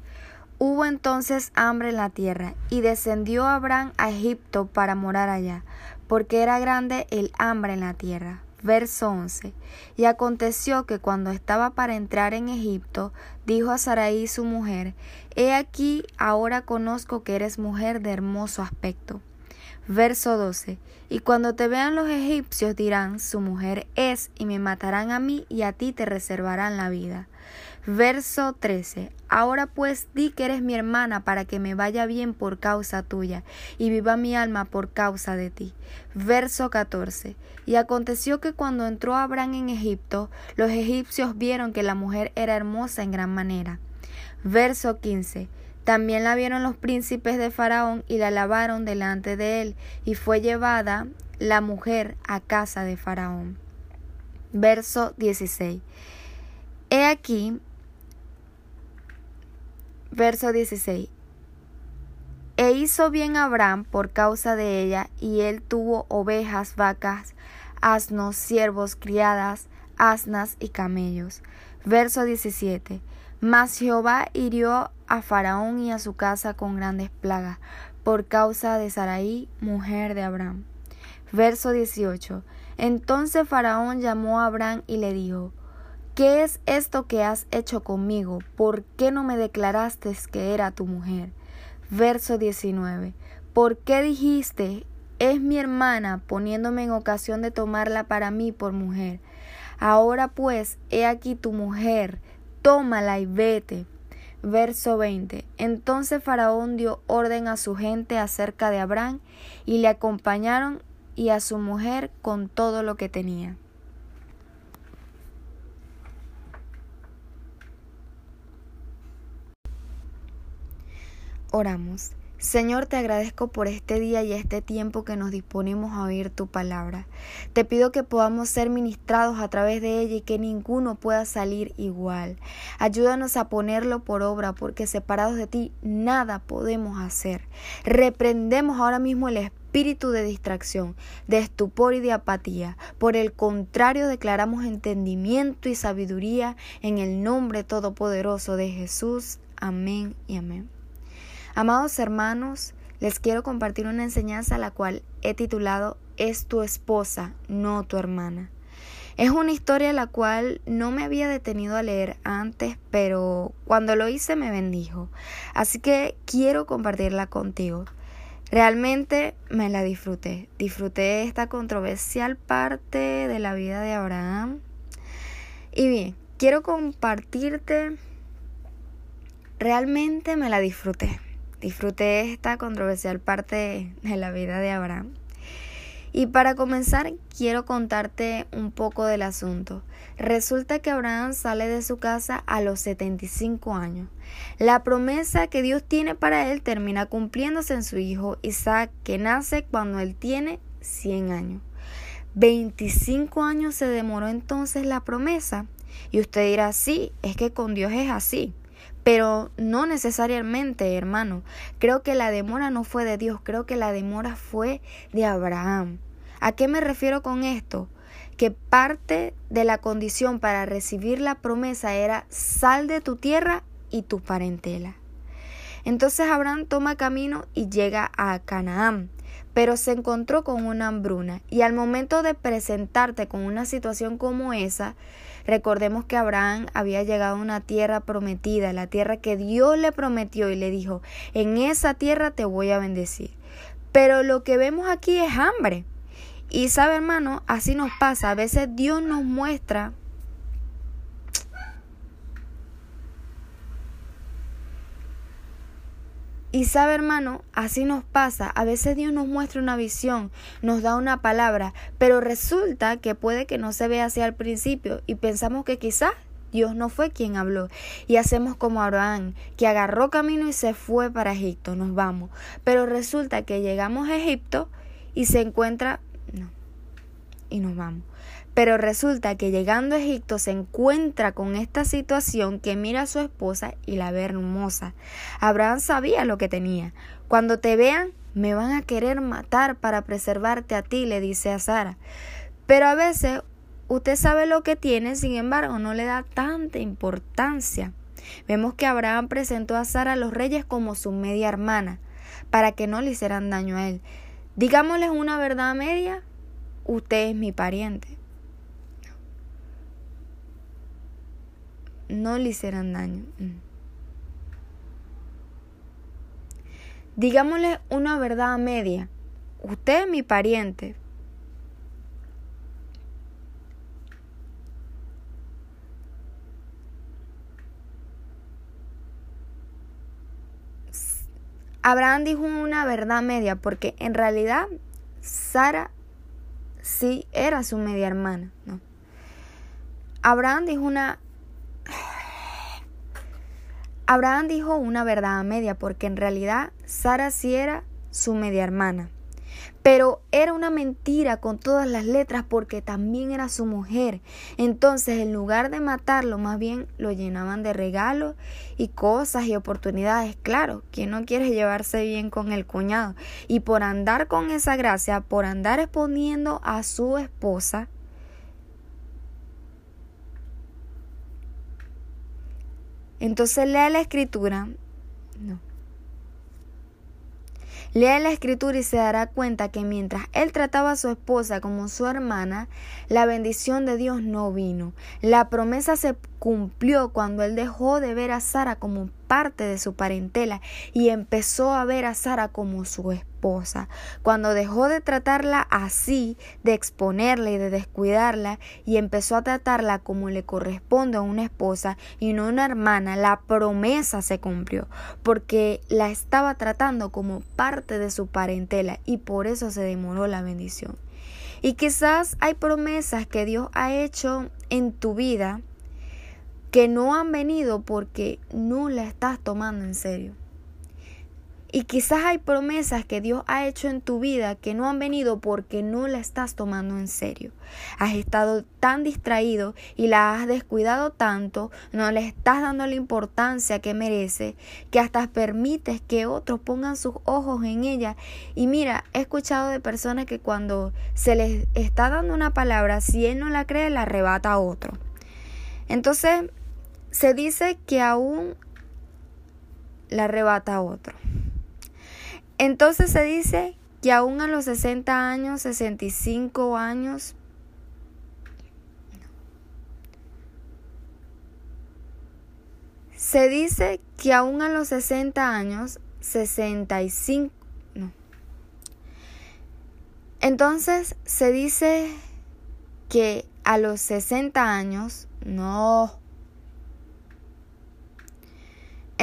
Hubo entonces hambre en la tierra, y descendió Abraham a Egipto para morar allá, porque era grande el hambre en la tierra. Verso 11. Y aconteció que cuando estaba para entrar en Egipto, dijo a Saraí su mujer, He aquí, ahora conozco que eres mujer de hermoso aspecto. Verso 12. Y cuando te vean los egipcios dirán, su mujer es, y me matarán a mí, y a ti te reservarán la vida. Verso 13. Ahora pues di que eres mi hermana para que me vaya bien por causa tuya, y viva mi alma por causa de ti. Verso 14. Y aconteció que cuando entró Abraham en Egipto, los egipcios vieron que la mujer era hermosa en gran manera. Verso 15. También la vieron los príncipes de Faraón y la lavaron delante de él, y fue llevada la mujer a casa de Faraón. Verso 16. He aquí, verso 16. E hizo bien Abraham por causa de ella, y él tuvo ovejas, vacas, asnos, siervos, criadas, asnas y camellos. Verso 17. Mas Jehová hirió a Faraón y a su casa con grandes plagas, por causa de Saraí, mujer de Abraham. Verso 18. Entonces Faraón llamó a Abraham y le dijo, ¿Qué es esto que has hecho conmigo? ¿Por qué no me declaraste que era tu mujer? Verso 19. ¿Por qué dijiste, es mi hermana, poniéndome en ocasión de tomarla para mí por mujer? Ahora pues, he aquí tu mujer, tómala y vete. Verso 20. Entonces Faraón dio orden a su gente acerca de Abraham y le acompañaron y a su mujer con todo lo que tenía. Oramos. Señor, te agradezco por este día y este tiempo que nos disponemos a oír tu palabra. Te pido que podamos ser ministrados a través de ella y que ninguno pueda salir igual. Ayúdanos a ponerlo por obra porque separados de ti nada podemos hacer. Reprendemos ahora mismo el espíritu de distracción, de estupor y de apatía. Por el contrario, declaramos entendimiento y sabiduría en el nombre todopoderoso de Jesús. Amén y amén. Amados hermanos, les quiero compartir una enseñanza la cual he titulado Es tu esposa, no tu hermana. Es una historia la cual no me había detenido a leer antes, pero cuando lo hice me bendijo. Así que quiero compartirla contigo. Realmente me la disfruté. Disfruté esta controversial parte de la vida de Abraham. Y bien, quiero compartirte. Realmente me la disfruté. Disfruté esta controversial parte de la vida de Abraham. Y para comenzar, quiero contarte un poco del asunto. Resulta que Abraham sale de su casa a los 75 años. La promesa que Dios tiene para él termina cumpliéndose en su hijo Isaac, que nace cuando él tiene 100 años. 25 años se demoró entonces la promesa. Y usted dirá, sí, es que con Dios es así. Pero no necesariamente, hermano. Creo que la demora no fue de Dios, creo que la demora fue de Abraham. ¿A qué me refiero con esto? Que parte de la condición para recibir la promesa era sal de tu tierra y tu parentela. Entonces Abraham toma camino y llega a Canaán, pero se encontró con una hambruna y al momento de presentarte con una situación como esa, Recordemos que Abraham había llegado a una tierra prometida, la tierra que Dios le prometió y le dijo, en esa tierra te voy a bendecir. Pero lo que vemos aquí es hambre. Y sabe hermano, así nos pasa. A veces Dios nos muestra Y sabe, hermano, así nos pasa. A veces Dios nos muestra una visión, nos da una palabra, pero resulta que puede que no se vea así al principio y pensamos que quizás Dios no fue quien habló. Y hacemos como Abraham, que agarró camino y se fue para Egipto, nos vamos. Pero resulta que llegamos a Egipto y se encuentra... No. Y nos vamos. Pero resulta que llegando a Egipto se encuentra con esta situación que mira a su esposa y la ve hermosa. Abraham sabía lo que tenía. Cuando te vean, me van a querer matar para preservarte a ti, le dice a Sara. Pero a veces usted sabe lo que tiene, sin embargo, no le da tanta importancia. Vemos que Abraham presentó a Sara a los reyes como su media hermana, para que no le hicieran daño a él. Digámosles una verdad media, usted es mi pariente. No le hicieran daño. Mm. Digámosle una verdad media. Usted es mi pariente. Abraham dijo una verdad media porque en realidad Sara sí era su media hermana. ¿no? Abraham dijo una Abraham dijo una verdad a media porque en realidad Sara sí era su media hermana. Pero era una mentira con todas las letras porque también era su mujer. Entonces, en lugar de matarlo, más bien lo llenaban de regalos y cosas y oportunidades. Claro, quien no quiere llevarse bien con el cuñado. Y por andar con esa gracia, por andar exponiendo a su esposa, Entonces lea la escritura. No. Lea la escritura y se dará cuenta que mientras él trataba a su esposa como su hermana, la bendición de Dios no vino. La promesa se cumplió cuando él dejó de ver a Sara como parte de su parentela y empezó a ver a Sara como su esposa. Cuando dejó de tratarla así, de exponerla y de descuidarla y empezó a tratarla como le corresponde a una esposa y no una hermana, la promesa se cumplió porque la estaba tratando como parte de su parentela y por eso se demoró la bendición. Y quizás hay promesas que Dios ha hecho en tu vida que no han venido porque no la estás tomando en serio. Y quizás hay promesas que Dios ha hecho en tu vida que no han venido porque no la estás tomando en serio. Has estado tan distraído y la has descuidado tanto, no le estás dando la importancia que merece, que hasta permites que otros pongan sus ojos en ella. Y mira, he escuchado de personas que cuando se les está dando una palabra, si él no la cree, la arrebata a otro. Entonces, se dice que aún la arrebata otro. Entonces se dice que aún a los 60 años, 65 años, se dice que aún a los 60 años, 65, no. Entonces se dice que a los 60 años, no,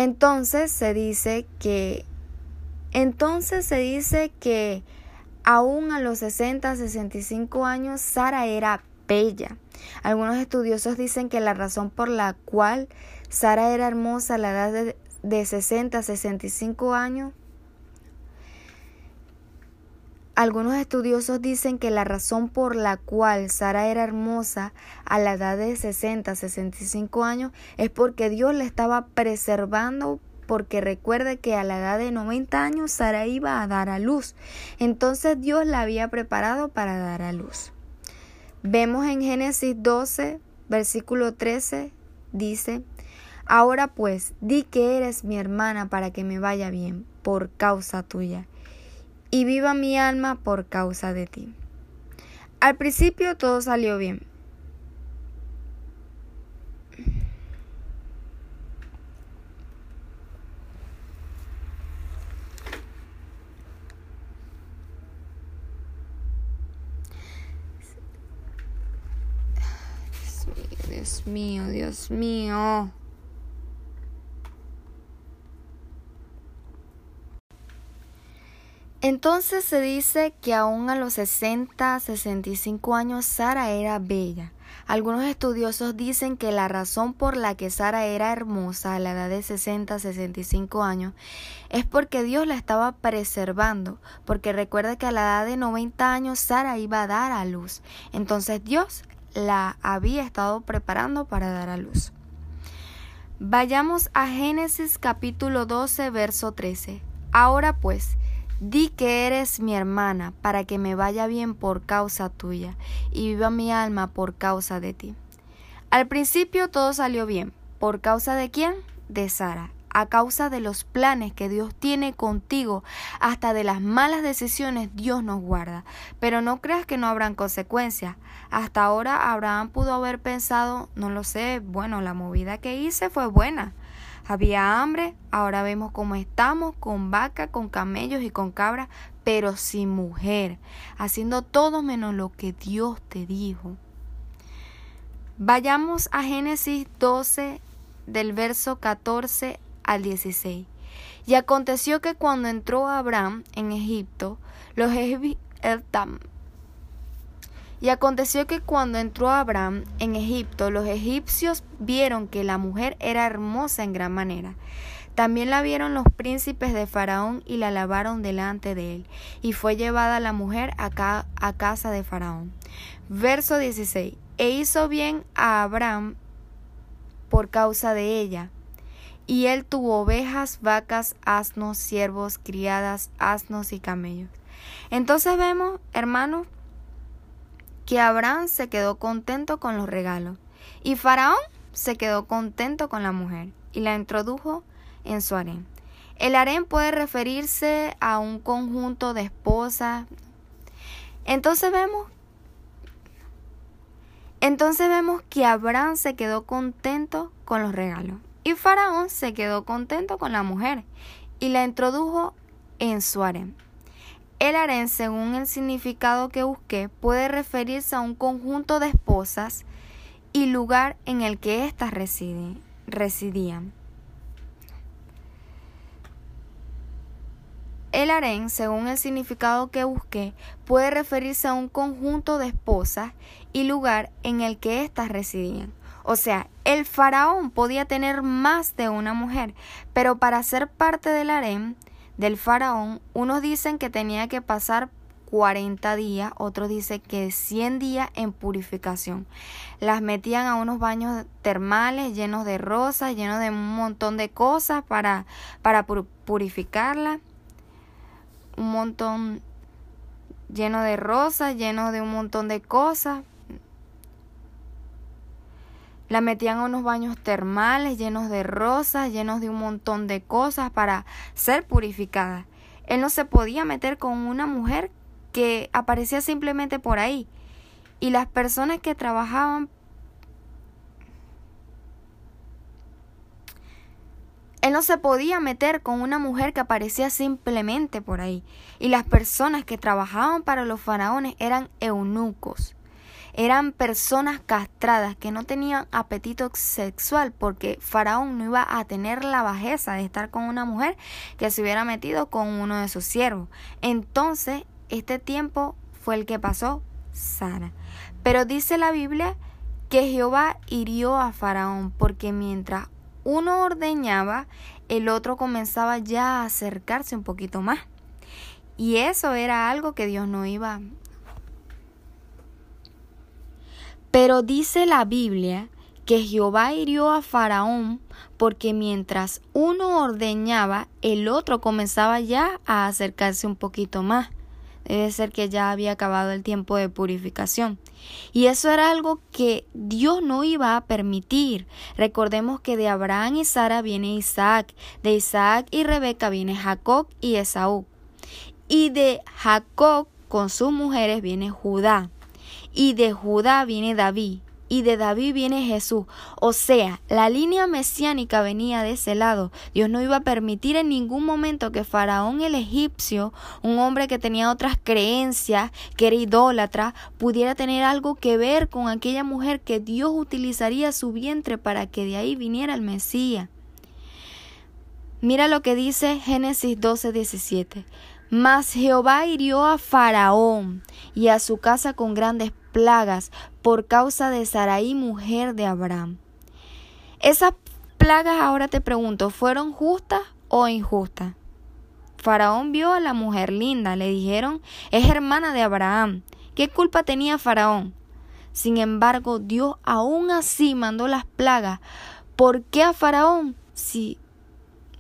entonces se dice que entonces se dice que aún a los 60, 65 años Sara era bella. Algunos estudiosos dicen que la razón por la cual Sara era hermosa a la edad de, de 60, 65 años algunos estudiosos dicen que la razón por la cual Sara era hermosa a la edad de 60, 65 años es porque Dios la estaba preservando porque recuerde que a la edad de 90 años Sara iba a dar a luz. Entonces Dios la había preparado para dar a luz. Vemos en Génesis 12, versículo 13, dice, Ahora pues, di que eres mi hermana para que me vaya bien, por causa tuya y viva mi alma por causa de ti. Al principio todo salió bien. Dios mío, Dios mío. Entonces se dice que aún a los 60, 65 años Sara era bella. Algunos estudiosos dicen que la razón por la que Sara era hermosa a la edad de 60, 65 años es porque Dios la estaba preservando, porque recuerda que a la edad de 90 años Sara iba a dar a luz. Entonces Dios la había estado preparando para dar a luz. Vayamos a Génesis capítulo 12, verso 13. Ahora pues, Di que eres mi hermana, para que me vaya bien por causa tuya, y viva mi alma por causa de ti. Al principio todo salió bien. ¿Por causa de quién? De Sara. A causa de los planes que Dios tiene contigo, hasta de las malas decisiones Dios nos guarda. Pero no creas que no habrán consecuencias. Hasta ahora Abraham pudo haber pensado, no lo sé, bueno, la movida que hice fue buena. Había hambre, ahora vemos cómo estamos, con vaca, con camellos y con cabra, pero sin mujer, haciendo todo menos lo que Dios te dijo. Vayamos a Génesis 12 del verso 14 al 16. Y aconteció que cuando entró Abraham en Egipto, los egipcios y aconteció que cuando entró Abraham en Egipto, los egipcios vieron que la mujer era hermosa en gran manera. También la vieron los príncipes de Faraón y la lavaron delante de él, y fue llevada la mujer acá a casa de Faraón. Verso 16. E hizo bien a Abraham por causa de ella. Y él tuvo ovejas, vacas, asnos, siervos, criadas, asnos y camellos. Entonces vemos, hermanos, que Abraham se quedó contento con los regalos y Faraón se quedó contento con la mujer y la introdujo en su harén. El harén puede referirse a un conjunto de esposas. Entonces vemos entonces vemos que Abraham se quedó contento con los regalos y Faraón se quedó contento con la mujer y la introdujo en su harén. El harén, según el significado que busqué, puede referirse a un conjunto de esposas y lugar en el que éstas residían. El harén, según el significado que busqué, puede referirse a un conjunto de esposas y lugar en el que éstas residían. O sea, el faraón podía tener más de una mujer, pero para ser parte del harén del faraón, unos dicen que tenía que pasar 40 días, otros dicen que 100 días en purificación. Las metían a unos baños termales llenos de rosas, llenos de un montón de cosas para, para purificarla. Un montón lleno de rosas, lleno de un montón de cosas la metían a unos baños termales llenos de rosas, llenos de un montón de cosas para ser purificada. Él no se podía meter con una mujer que aparecía simplemente por ahí. Y las personas que trabajaban Él no se podía meter con una mujer que aparecía simplemente por ahí. Y las personas que trabajaban para los faraones eran eunucos eran personas castradas que no tenían apetito sexual porque Faraón no iba a tener la bajeza de estar con una mujer que se hubiera metido con uno de sus siervos. Entonces, este tiempo fue el que pasó Sara. Pero dice la Biblia que Jehová hirió a Faraón porque mientras uno ordeñaba, el otro comenzaba ya a acercarse un poquito más. Y eso era algo que Dios no iba Pero dice la Biblia que Jehová hirió a Faraón porque mientras uno ordeñaba, el otro comenzaba ya a acercarse un poquito más. Debe ser que ya había acabado el tiempo de purificación. Y eso era algo que Dios no iba a permitir. Recordemos que de Abraham y Sara viene Isaac, de Isaac y Rebeca viene Jacob y Esaú. Y de Jacob con sus mujeres viene Judá y de Judá viene David, y de David viene Jesús. O sea, la línea mesiánica venía de ese lado. Dios no iba a permitir en ningún momento que Faraón el egipcio, un hombre que tenía otras creencias, que era idólatra, pudiera tener algo que ver con aquella mujer que Dios utilizaría su vientre para que de ahí viniera el Mesías. Mira lo que dice Génesis 12, 17. Mas Jehová hirió a Faraón y a su casa con grandes plagas por causa de Sarai, mujer de Abraham. Esas plagas, ahora te pregunto, ¿fueron justas o injustas? Faraón vio a la mujer linda, le dijeron, es hermana de Abraham. ¿Qué culpa tenía Faraón? Sin embargo, Dios aún así mandó las plagas. ¿Por qué a Faraón? Si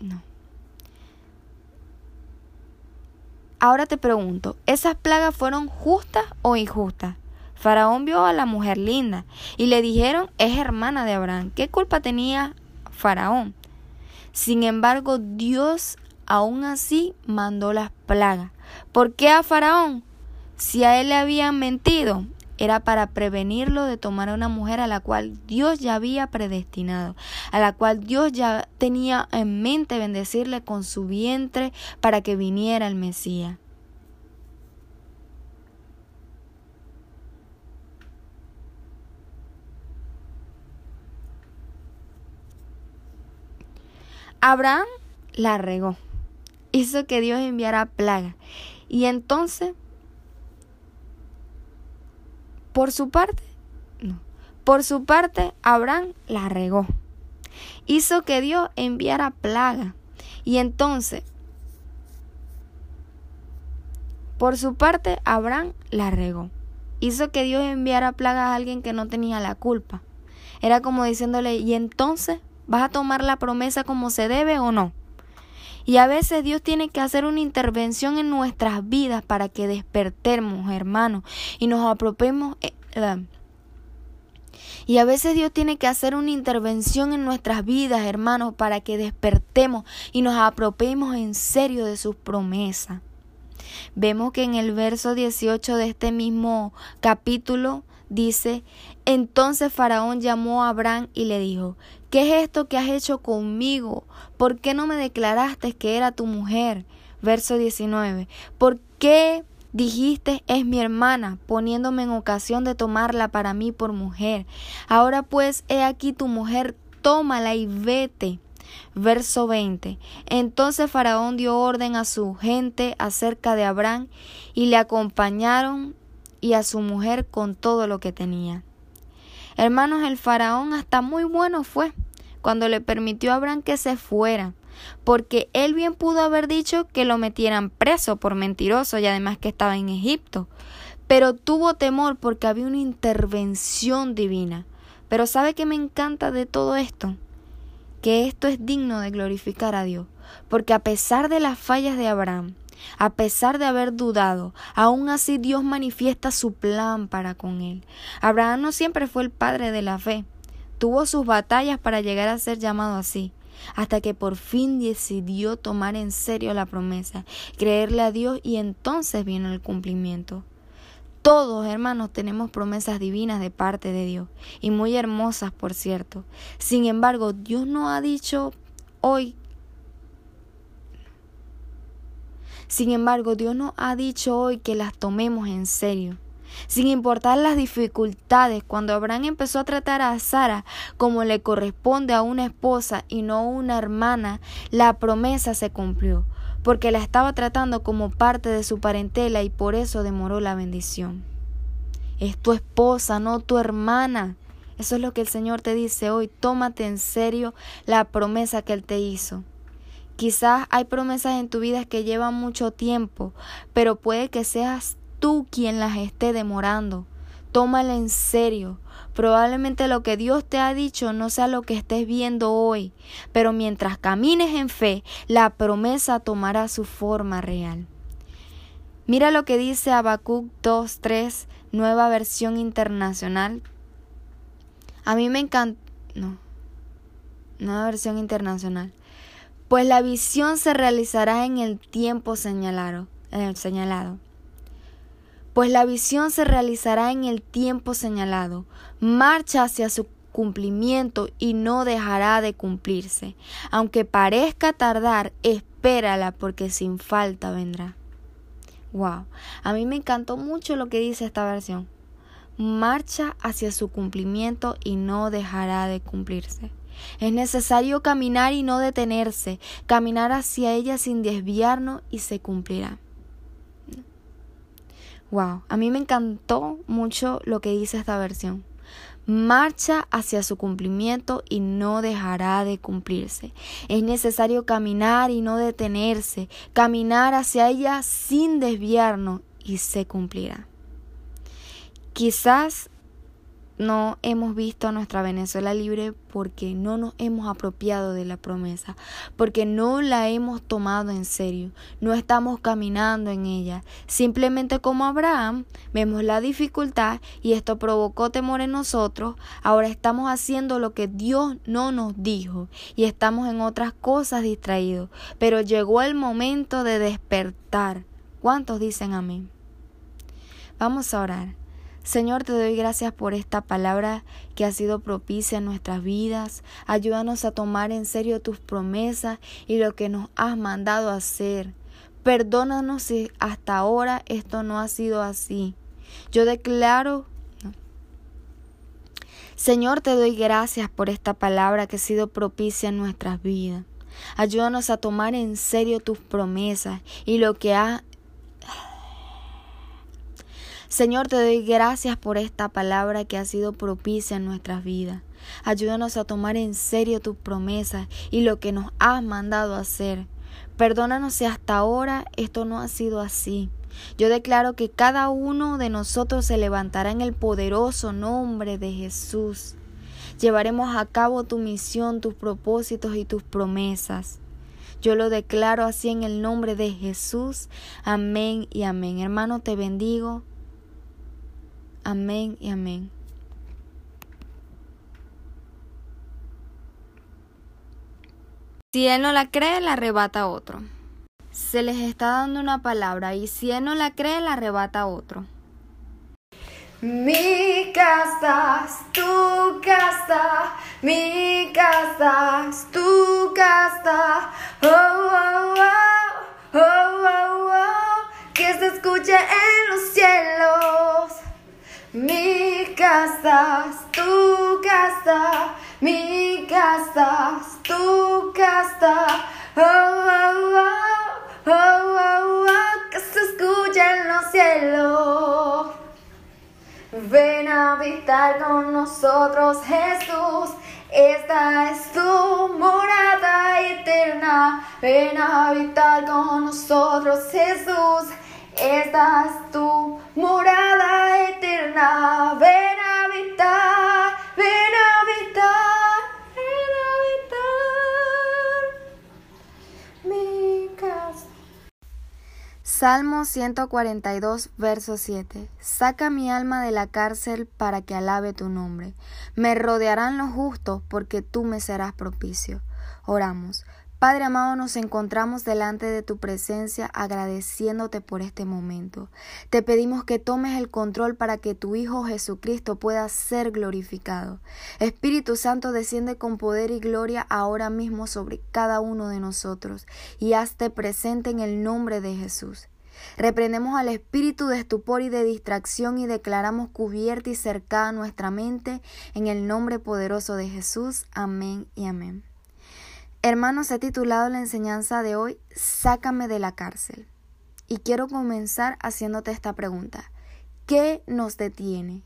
no. Ahora te pregunto, ¿esas plagas fueron justas o injustas? Faraón vio a la mujer linda y le dijeron es hermana de Abraham. ¿Qué culpa tenía Faraón? Sin embargo, Dios aún así mandó las plagas. ¿Por qué a Faraón? Si a él le habían mentido, era para prevenirlo de tomar a una mujer a la cual Dios ya había predestinado, a la cual Dios ya tenía en mente bendecirle con su vientre para que viniera el Mesías. Abraham la regó, hizo que Dios enviara plaga. Y entonces, por su parte, no, por su parte, Abraham la regó, hizo que Dios enviara plaga. Y entonces, por su parte, Abraham la regó. Hizo que Dios enviara plaga a alguien que no tenía la culpa. Era como diciéndole, y entonces, ¿Vas a tomar la promesa como se debe o no? Y a veces Dios tiene que hacer una intervención en nuestras vidas para que despertemos, hermanos, y nos apropiemos. Eh, eh. y a veces Dios tiene que hacer una intervención en nuestras vidas, hermanos, para que despertemos y nos apropiemos en serio de sus promesas. Vemos que en el verso 18 de este mismo capítulo dice, entonces Faraón llamó a Abraham y le dijo, ¿qué es esto que has hecho conmigo? ¿Por qué no me declaraste que era tu mujer? Verso 19, ¿por qué dijiste es mi hermana, poniéndome en ocasión de tomarla para mí por mujer? Ahora pues, he aquí tu mujer, tómala y vete. Verso 20. Entonces Faraón dio orden a su gente acerca de Abraham y le acompañaron y a su mujer con todo lo que tenía. Hermanos, el faraón hasta muy bueno fue cuando le permitió a Abraham que se fuera, porque él bien pudo haber dicho que lo metieran preso por mentiroso y además que estaba en Egipto, pero tuvo temor porque había una intervención divina. Pero ¿sabe qué me encanta de todo esto? Que esto es digno de glorificar a Dios, porque a pesar de las fallas de Abraham, a pesar de haber dudado, aún así Dios manifiesta su plan para con él. Abraham no siempre fue el padre de la fe. Tuvo sus batallas para llegar a ser llamado así, hasta que por fin decidió tomar en serio la promesa, creerle a Dios y entonces vino el cumplimiento. Todos, hermanos, tenemos promesas divinas de parte de Dios, y muy hermosas, por cierto. Sin embargo, Dios no ha dicho hoy Sin embargo, Dios nos ha dicho hoy que las tomemos en serio. Sin importar las dificultades, cuando Abraham empezó a tratar a Sara como le corresponde a una esposa y no una hermana, la promesa se cumplió, porque la estaba tratando como parte de su parentela y por eso demoró la bendición. Es tu esposa, no tu hermana. Eso es lo que el Señor te dice hoy. Tómate en serio la promesa que Él te hizo. Quizás hay promesas en tu vida que llevan mucho tiempo, pero puede que seas tú quien las esté demorando. Tómala en serio. Probablemente lo que Dios te ha dicho no sea lo que estés viendo hoy, pero mientras camines en fe, la promesa tomará su forma real. Mira lo que dice Habacuc 2.3, nueva versión internacional. A mí me encanta. No. Nueva versión internacional pues la visión se realizará en el tiempo señalado, señalado. Pues la visión se realizará en el tiempo señalado, marcha hacia su cumplimiento y no dejará de cumplirse. Aunque parezca tardar, espérala porque sin falta vendrá. Wow, a mí me encantó mucho lo que dice esta versión. Marcha hacia su cumplimiento y no dejará de cumplirse. Es necesario caminar y no detenerse, caminar hacia ella sin desviarnos y se cumplirá. Wow, a mí me encantó mucho lo que dice esta versión. Marcha hacia su cumplimiento y no dejará de cumplirse. Es necesario caminar y no detenerse, caminar hacia ella sin desviarnos y se cumplirá. Quizás no hemos visto nuestra Venezuela libre porque no nos hemos apropiado de la promesa, porque no la hemos tomado en serio, no estamos caminando en ella. Simplemente como Abraham, vemos la dificultad y esto provocó temor en nosotros, ahora estamos haciendo lo que Dios no nos dijo y estamos en otras cosas distraídos, pero llegó el momento de despertar. ¿Cuántos dicen amén? Vamos a orar. Señor, te doy gracias por esta palabra que ha sido propicia en nuestras vidas. Ayúdanos a tomar en serio tus promesas y lo que nos has mandado hacer. Perdónanos si hasta ahora esto no ha sido así. Yo declaro Señor, te doy gracias por esta palabra que ha sido propicia en nuestras vidas. Ayúdanos a tomar en serio tus promesas y lo que ha Señor, te doy gracias por esta palabra que ha sido propicia en nuestras vidas. Ayúdanos a tomar en serio tus promesas y lo que nos has mandado hacer. Perdónanos si hasta ahora esto no ha sido así. Yo declaro que cada uno de nosotros se levantará en el poderoso nombre de Jesús. Llevaremos a cabo tu misión, tus propósitos y tus promesas. Yo lo declaro así en el nombre de Jesús. Amén y amén. Hermano, te bendigo. Amén y amén. Si él no la cree, la arrebata otro. Se les está dando una palabra y si él no la cree, la arrebata otro. Mi casa es tu casa, mi casa es tu casa. Oh, oh, oh, oh, oh, oh, que se escuche en los cielos. Mi casa tu casa, mi casa tu casa. Oh, oh, oh, oh, oh, oh, que se escucha en los cielos. Ven a habitar con nosotros, Jesús. Esta es tu morada eterna. Ven a habitar con nosotros, Jesús. Esta es tu morada eterna. Ven a habitar, ven a habitar, ven a habitar mi casa. Salmo 142, verso 7. Saca mi alma de la cárcel para que alabe tu nombre. Me rodearán los justos porque tú me serás propicio. Oramos. Padre amado, nos encontramos delante de tu presencia agradeciéndote por este momento. Te pedimos que tomes el control para que tu Hijo Jesucristo pueda ser glorificado. Espíritu Santo desciende con poder y gloria ahora mismo sobre cada uno de nosotros y hazte presente en el nombre de Jesús. Reprendemos al espíritu de estupor y de distracción y declaramos cubierta y cercada nuestra mente en el nombre poderoso de Jesús. Amén y amén. Hermanos, he titulado la enseñanza de hoy Sácame de la cárcel. Y quiero comenzar haciéndote esta pregunta. ¿Qué nos detiene?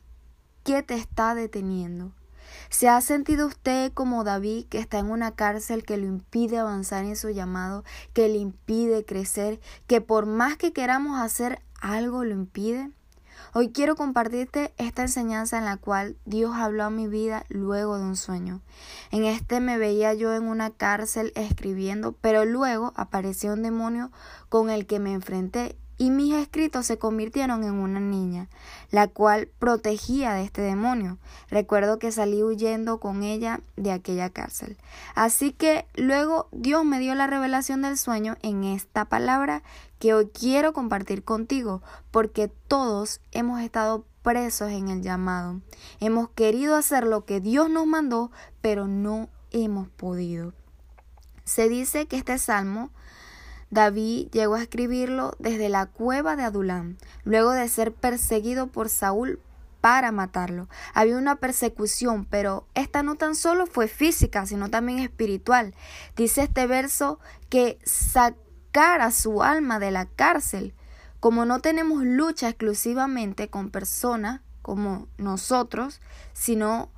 ¿Qué te está deteniendo? ¿Se ha sentido usted como David que está en una cárcel que lo impide avanzar en su llamado, que le impide crecer, que por más que queramos hacer algo lo impide? Hoy quiero compartirte esta enseñanza en la cual Dios habló a mi vida luego de un sueño. En este me veía yo en una cárcel escribiendo, pero luego apareció un demonio con el que me enfrenté y mis escritos se convirtieron en una niña, la cual protegía de este demonio. Recuerdo que salí huyendo con ella de aquella cárcel. Así que luego Dios me dio la revelación del sueño en esta palabra que hoy quiero compartir contigo, porque todos hemos estado presos en el llamado. Hemos querido hacer lo que Dios nos mandó, pero no hemos podido. Se dice que este salmo David llegó a escribirlo desde la cueva de Adulam, luego de ser perseguido por Saúl para matarlo. Había una persecución, pero esta no tan solo fue física, sino también espiritual. Dice este verso que sacara su alma de la cárcel. Como no tenemos lucha exclusivamente con personas como nosotros, sino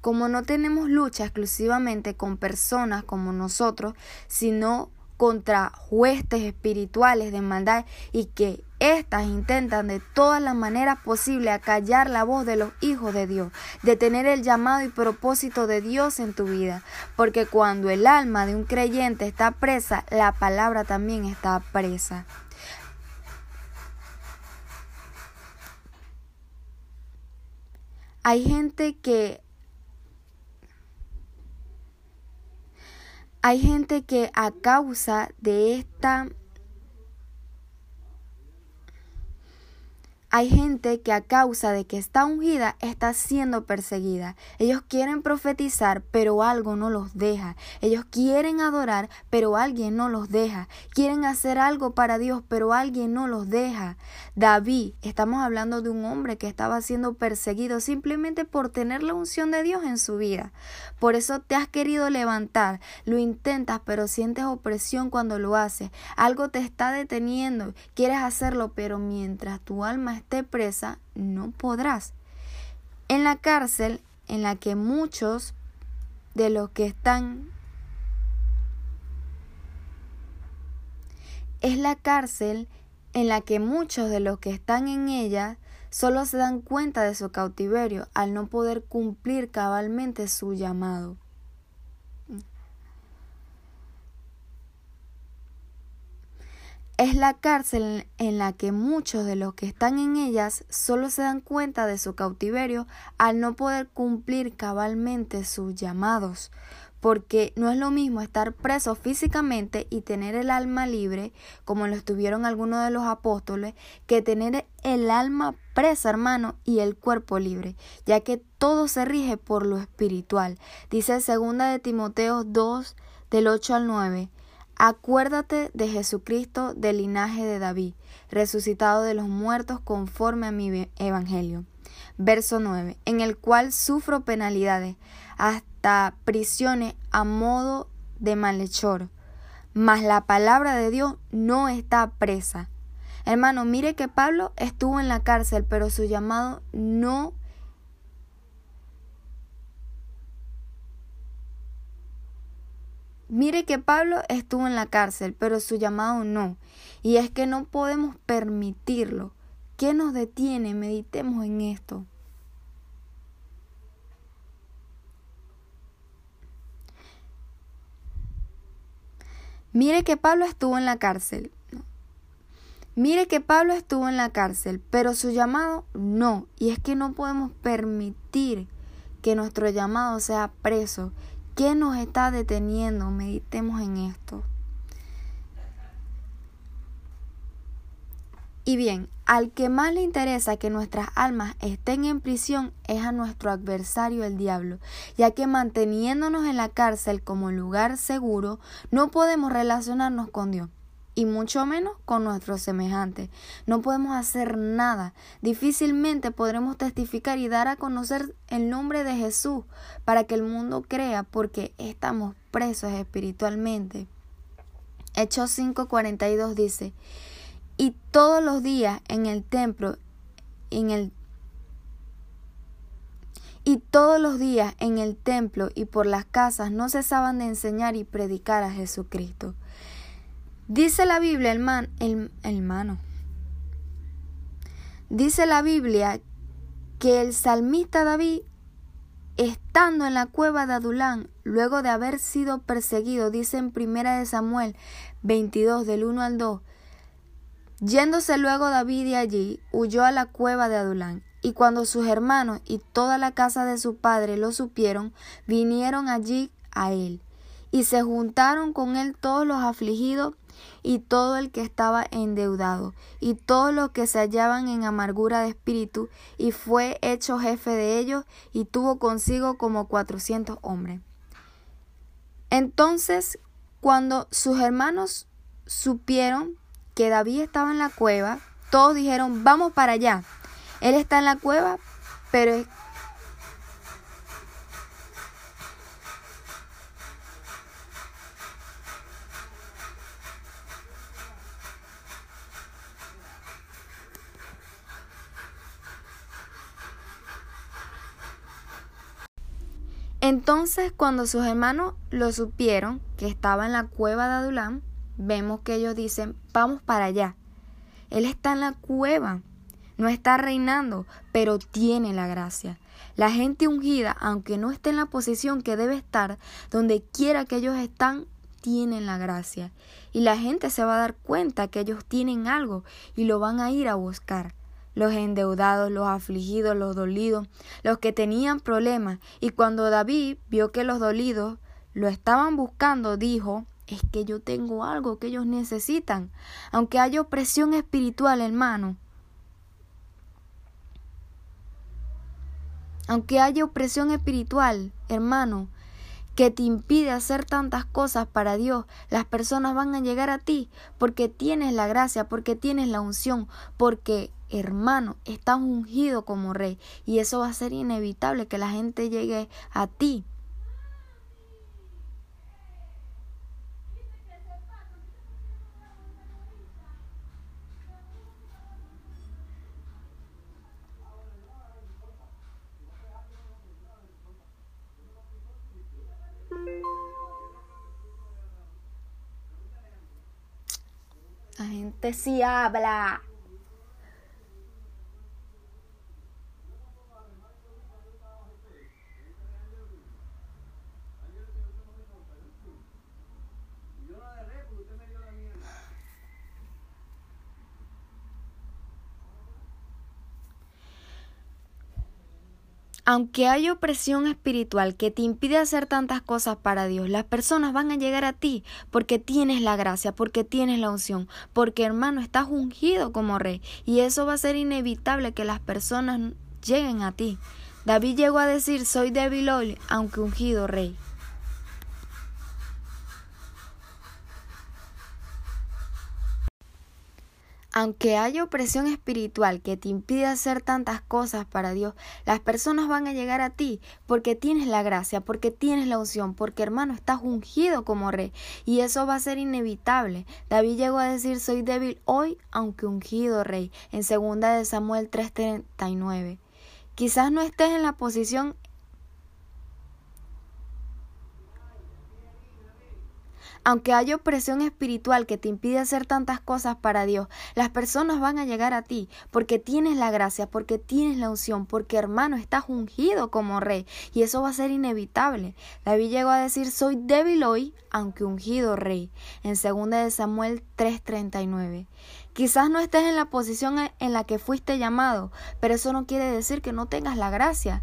como no tenemos lucha exclusivamente con personas como nosotros, sino contra huestes espirituales de maldad y que éstas intentan de todas las maneras posibles acallar la voz de los hijos de Dios, de tener el llamado y propósito de Dios en tu vida, porque cuando el alma de un creyente está presa, la palabra también está presa. Hay gente que Hay gente que a causa de esta Hay gente que a causa de que está ungida está siendo perseguida. Ellos quieren profetizar, pero algo no los deja. Ellos quieren adorar, pero alguien no los deja. Quieren hacer algo para Dios, pero alguien no los deja. David, estamos hablando de un hombre que estaba siendo perseguido simplemente por tener la unción de Dios en su vida. Por eso te has querido levantar, lo intentas, pero sientes opresión cuando lo haces. Algo te está deteniendo, quieres hacerlo, pero mientras tu alma esté presa, no podrás. En la cárcel en la que muchos de los que están es la cárcel en la que muchos de los que están en ella solo se dan cuenta de su cautiverio al no poder cumplir cabalmente su llamado. Es la cárcel en la que muchos de los que están en ellas solo se dan cuenta de su cautiverio al no poder cumplir cabalmente sus llamados, porque no es lo mismo estar preso físicamente y tener el alma libre, como lo estuvieron algunos de los apóstoles, que tener el alma presa, hermano, y el cuerpo libre, ya que todo se rige por lo espiritual. Dice segunda de Timoteo 2 del 8 al 9. Acuérdate de Jesucristo del linaje de David, resucitado de los muertos conforme a mi evangelio. Verso 9, en el cual sufro penalidades, hasta prisiones a modo de malhechor. Mas la palabra de Dios no está presa. Hermano, mire que Pablo estuvo en la cárcel, pero su llamado no Mire que Pablo estuvo en la cárcel, pero su llamado no. Y es que no podemos permitirlo. ¿Qué nos detiene? Meditemos en esto. Mire que Pablo estuvo en la cárcel. Mire que Pablo estuvo en la cárcel, pero su llamado no. Y es que no podemos permitir que nuestro llamado sea preso ¿Qué nos está deteniendo? Meditemos en esto. Y bien, al que más le interesa que nuestras almas estén en prisión es a nuestro adversario el diablo, ya que manteniéndonos en la cárcel como lugar seguro, no podemos relacionarnos con Dios y mucho menos con nuestros semejantes. No podemos hacer nada. Difícilmente podremos testificar y dar a conocer el nombre de Jesús para que el mundo crea porque estamos presos espiritualmente. Hechos 5:42 dice, y todos los días en el templo, en el y todos los días en el templo y por las casas no cesaban de enseñar y predicar a Jesucristo. Dice la Biblia, el, hermano. Dice la Biblia que el salmista David, estando en la cueva de Adulán, luego de haber sido perseguido, dice en primera de Samuel 22 del 1 al 2, yéndose luego David de allí, huyó a la cueva de Adulán. Y cuando sus hermanos y toda la casa de su padre lo supieron, vinieron allí a él. Y se juntaron con él todos los afligidos y todo el que estaba endeudado, y todos los que se hallaban en amargura de espíritu, y fue hecho jefe de ellos, y tuvo consigo como cuatrocientos hombres. Entonces, cuando sus hermanos supieron que David estaba en la cueva, todos dijeron, vamos para allá. Él está en la cueva, pero Entonces, cuando sus hermanos lo supieron que estaba en la cueva de Adulam, vemos que ellos dicen, vamos para allá. Él está en la cueva, no está reinando, pero tiene la gracia. La gente ungida, aunque no esté en la posición que debe estar, donde quiera que ellos están, tienen la gracia. Y la gente se va a dar cuenta que ellos tienen algo y lo van a ir a buscar. Los endeudados, los afligidos, los dolidos, los que tenían problemas. Y cuando David vio que los dolidos lo estaban buscando, dijo, es que yo tengo algo que ellos necesitan. Aunque haya opresión espiritual, hermano, Aunque haya opresión espiritual, hermano, que te impide hacer tantas cosas para Dios, las personas van a llegar a ti porque tienes la gracia, porque tienes la unción, porque, hermano, estás ungido como rey y eso va a ser inevitable que la gente llegue a ti. La gente sí habla. Aunque hay opresión espiritual que te impide hacer tantas cosas para Dios, las personas van a llegar a ti porque tienes la gracia, porque tienes la unción, porque hermano estás ungido como rey y eso va a ser inevitable que las personas lleguen a ti. David llegó a decir soy débil hoy, aunque ungido rey. Aunque haya opresión espiritual que te impide hacer tantas cosas para Dios, las personas van a llegar a ti porque tienes la gracia, porque tienes la unción, porque hermano estás ungido como rey y eso va a ser inevitable. David llegó a decir soy débil hoy aunque ungido rey en segunda de Samuel 3:39. Quizás no estés en la posición Aunque haya opresión espiritual que te impide hacer tantas cosas para Dios, las personas van a llegar a ti porque tienes la gracia, porque tienes la unción, porque hermano estás ungido como rey y eso va a ser inevitable. David llegó a decir soy débil hoy, aunque ungido rey, en 2 de Samuel 3:39. Quizás no estés en la posición en la que fuiste llamado, pero eso no quiere decir que no tengas la gracia.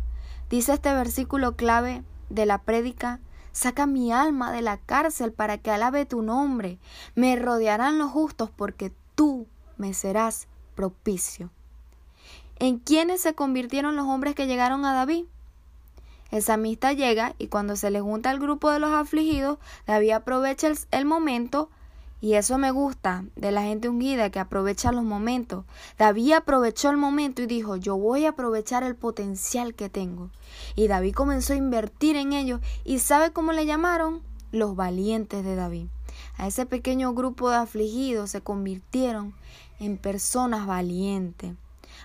Dice este versículo clave de la prédica Saca mi alma de la cárcel para que alabe tu nombre. Me rodearán los justos porque tú me serás propicio. ¿En quiénes se convirtieron los hombres que llegaron a David? El samista llega y cuando se le junta el grupo de los afligidos, David aprovecha el, el momento y eso me gusta de la gente ungida que aprovecha los momentos. David aprovechó el momento y dijo, yo voy a aprovechar el potencial que tengo. Y David comenzó a invertir en ellos y ¿sabe cómo le llamaron? Los valientes de David. A ese pequeño grupo de afligidos se convirtieron en personas valientes.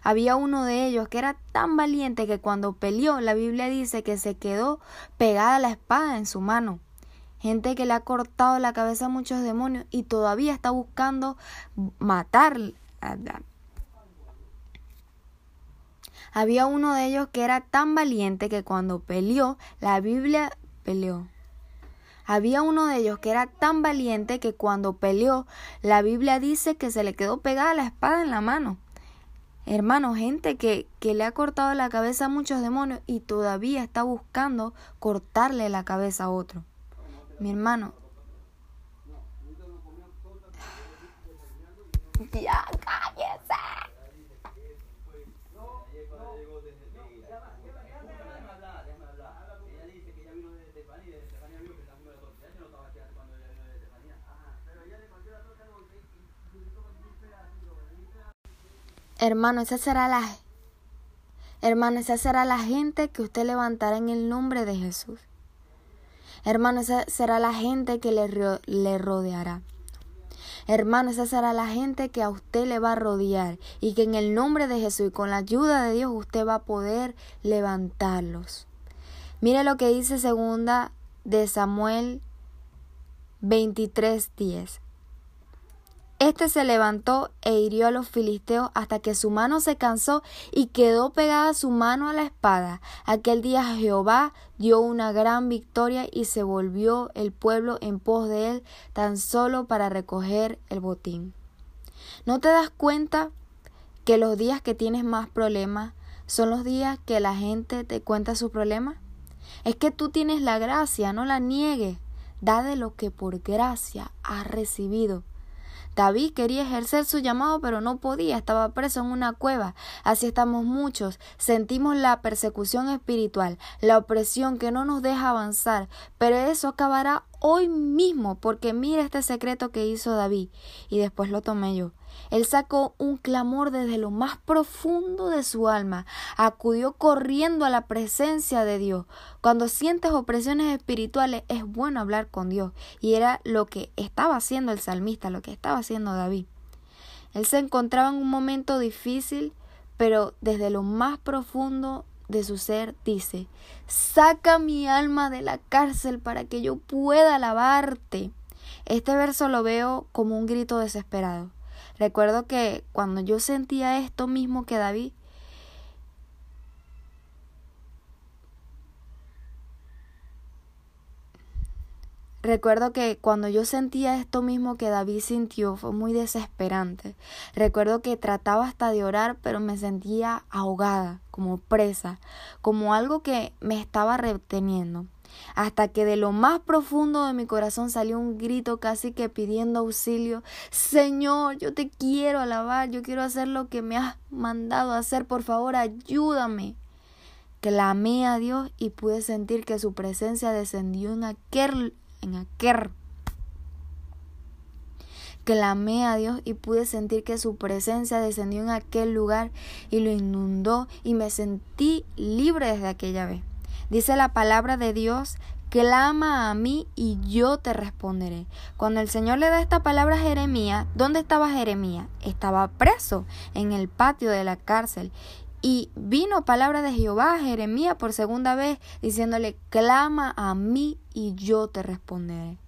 Había uno de ellos que era tan valiente que cuando peleó, la Biblia dice que se quedó pegada la espada en su mano gente que le ha cortado la cabeza a muchos demonios y todavía está buscando matar. Había uno de ellos que era tan valiente que cuando peleó, la Biblia peleó. Había uno de ellos que era tan valiente que cuando peleó, la Biblia dice que se le quedó pegada la espada en la mano. Hermano, gente que, que le ha cortado la cabeza a muchos demonios y todavía está buscando cortarle la cabeza a otro mi hermano. Ya cállese. Hermano, esa será la Hermano, esa será la gente que usted levantará en el nombre de Jesús. Hermano, esa será la gente que le, rodeará. Hermano, esa será la gente que a usted le va a rodear y que en el nombre de Jesús y con la ayuda de Dios usted va a poder levantarlos. Mire lo que dice segunda de Samuel 23:10. Este se levantó e hirió a los filisteos hasta que su mano se cansó y quedó pegada su mano a la espada. Aquel día Jehová dio una gran victoria y se volvió el pueblo en pos de él tan solo para recoger el botín. ¿No te das cuenta que los días que tienes más problemas son los días que la gente te cuenta sus problemas? Es que tú tienes la gracia, no la niegues. Da de lo que por gracia has recibido. David quería ejercer su llamado, pero no podía, estaba preso en una cueva. Así estamos muchos. Sentimos la persecución espiritual, la opresión que no nos deja avanzar, pero eso acabará hoy mismo, porque mira este secreto que hizo David, y después lo tomé yo. Él sacó un clamor desde lo más profundo de su alma, acudió corriendo a la presencia de Dios. Cuando sientes opresiones espirituales es bueno hablar con Dios, y era lo que estaba haciendo el salmista, lo que estaba haciendo David. Él se encontraba en un momento difícil, pero desde lo más profundo de su ser dice, saca mi alma de la cárcel para que yo pueda alabarte. Este verso lo veo como un grito desesperado. Recuerdo que cuando yo sentía esto mismo que David, Recuerdo que cuando yo sentía esto mismo que David sintió fue muy desesperante. Recuerdo que trataba hasta de orar, pero me sentía ahogada, como presa, como algo que me estaba reteniendo hasta que de lo más profundo de mi corazón salió un grito casi que pidiendo auxilio. Señor, yo te quiero alabar, yo quiero hacer lo que me has mandado hacer, por favor, ayúdame. Clamé a Dios y pude sentir que su presencia descendió en aquel, en aquel. Clamé a Dios y pude sentir que su presencia descendió en aquel lugar y lo inundó y me sentí libre desde aquella vez. Dice la palabra de Dios, clama a mí y yo te responderé. Cuando el Señor le da esta palabra a Jeremías, ¿dónde estaba Jeremías? Estaba preso en el patio de la cárcel. Y vino palabra de Jehová a Jeremías por segunda vez, diciéndole, clama a mí y yo te responderé.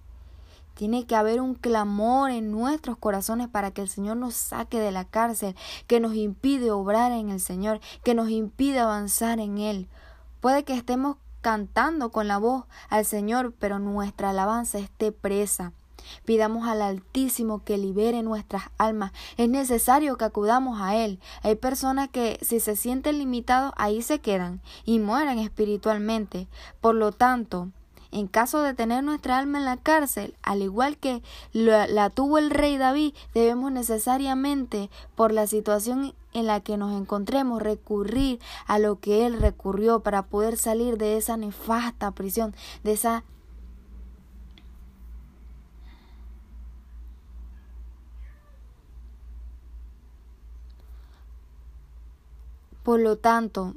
Tiene que haber un clamor en nuestros corazones para que el Señor nos saque de la cárcel, que nos impide obrar en el Señor, que nos impide avanzar en Él. Puede que estemos cantando con la voz al Señor, pero nuestra alabanza esté presa. Pidamos al Altísimo que libere nuestras almas. Es necesario que acudamos a Él. Hay personas que si se sienten limitados ahí se quedan y mueren espiritualmente. Por lo tanto, en caso de tener nuestra alma en la cárcel, al igual que la, tuvo el rey David, debemos necesariamente, por la situación en la que nos encontremos, recurrir a lo que él recurrió para poder salir de esa nefasta prisión, de esa Por lo tanto,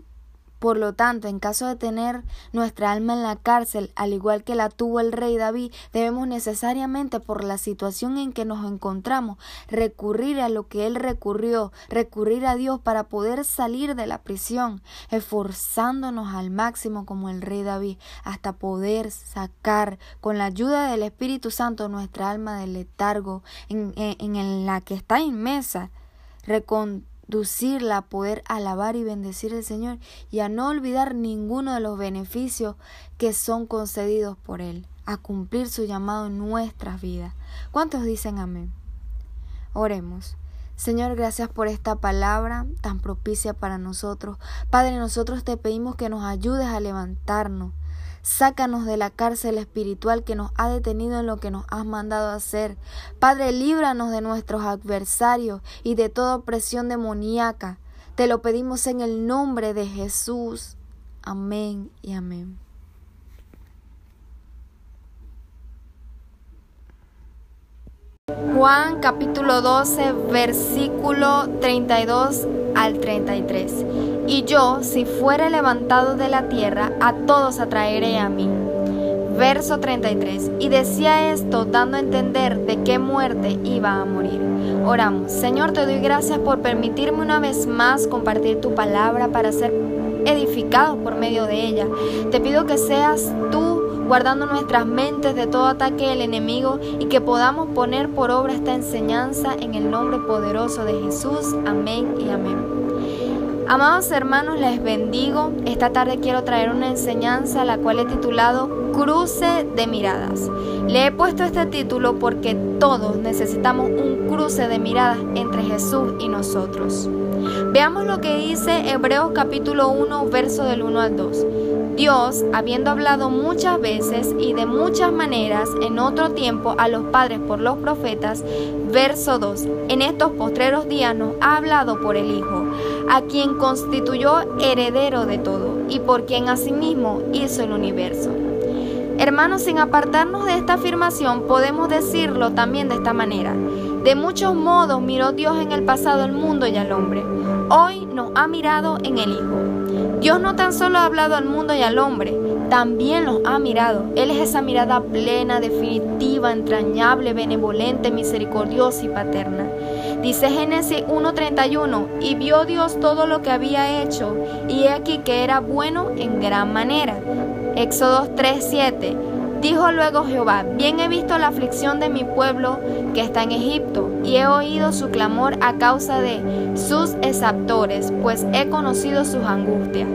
por lo tanto, en caso de tener nuestra alma en la cárcel, al igual que la tuvo el rey David, debemos necesariamente, por la situación en que nos encontramos, recurrir a lo que él recurrió, recurrir a Dios para poder salir de la prisión, esforzándonos al máximo como el rey David, hasta poder sacar con la ayuda del Espíritu Santo nuestra alma del letargo en, en, la que está inmensa, recon a poder alabar y bendecir al Señor y a no olvidar ninguno de los beneficios que son concedidos por Él, a cumplir su llamado en nuestras vidas. ¿Cuántos dicen amén? Oremos. Señor, gracias por esta palabra tan propicia para nosotros. Padre, nosotros te pedimos que nos ayudes a levantarnos, Sácanos de la cárcel espiritual que nos ha detenido en lo que nos has mandado hacer. Padre, líbranos de nuestros adversarios y de toda opresión demoníaca. Te lo pedimos en el nombre de Jesús. Amén y amén. Juan capítulo 12 versículo 32 al 33. Y yo, si fuere levantado de la tierra, a todos atraeré a mí. Verso 33. Y decía esto dando a entender de qué muerte iba a morir. Oramos. Señor, te doy gracias por permitirme una vez más compartir tu palabra para ser edificados por medio de ella. Te pido que seas tú guardando nuestras mentes de todo ataque del enemigo y que podamos poner por obra esta enseñanza en el nombre poderoso de Jesús. Amén y amén. Amados hermanos, les bendigo. Esta tarde quiero traer una enseñanza la cual he titulado Cruce de miradas. Le he puesto este título porque todos necesitamos un cruce de miradas entre Jesús y nosotros. Veamos lo que dice Hebreos capítulo 1, verso del 1 al 2. Dios, habiendo hablado muchas veces y de muchas maneras en otro tiempo a los padres por los profetas, verso 2, en estos postreros días nos ha hablado por el Hijo, a quien constituyó heredero de todo y por quien asimismo hizo el universo. Hermanos, sin apartarnos de esta afirmación, podemos decirlo también de esta manera. De muchos modos miró Dios en el pasado el mundo y al hombre. Hoy nos ha mirado en el Hijo. Dios no tan solo ha hablado al mundo y al hombre, también los ha mirado. Él es esa mirada plena, definitiva, entrañable, benevolente, misericordiosa y paterna. Dice Génesis 1.31, y vio Dios todo lo que había hecho, y he aquí que era bueno en gran manera. Éxodo 3.7, dijo luego Jehová, bien he visto la aflicción de mi pueblo que está en Egipto, y he oído su clamor a causa de sus exaptores, pues he conocido sus angustias.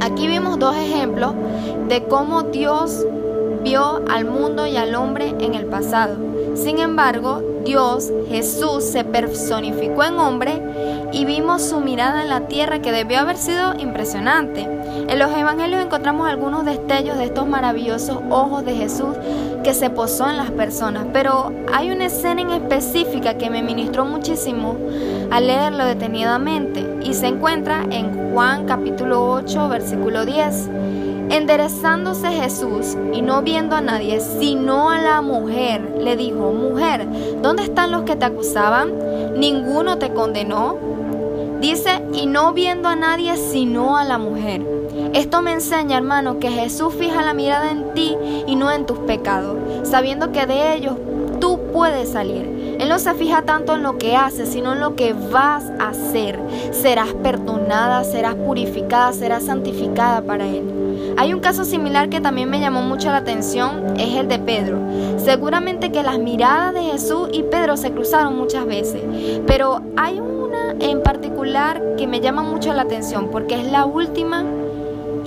Aquí vimos dos ejemplos de cómo Dios vio al mundo y al hombre en el pasado. Sin embargo, Dios, Jesús, se personificó en hombre y vimos su mirada en la tierra que debió haber sido impresionante. En los evangelios encontramos algunos destellos de estos maravillosos ojos de Jesús que se posó en las personas, pero hay una escena en específica que me ministró muchísimo al leerlo detenidamente y se encuentra en Juan capítulo 8 versículo 10. Enderezándose Jesús y no viendo a nadie, sino a la mujer, le dijo, mujer, ¿dónde están los que te acusaban? ¿Ninguno te condenó? Dice, y no viendo a nadie, sino a la mujer. Esto me enseña, hermano, que Jesús fija la mirada en ti y no en tus pecados, sabiendo que de ellos tú puedes salir. Él no se fija tanto en lo que haces, sino en lo que vas a hacer. Serás perdonada, serás purificada, serás santificada para Él. Hay un caso similar que también me llamó mucho la atención, es el de Pedro. Seguramente que las miradas de Jesús y Pedro se cruzaron muchas veces, pero hay una en particular que me llama mucho la atención porque es la última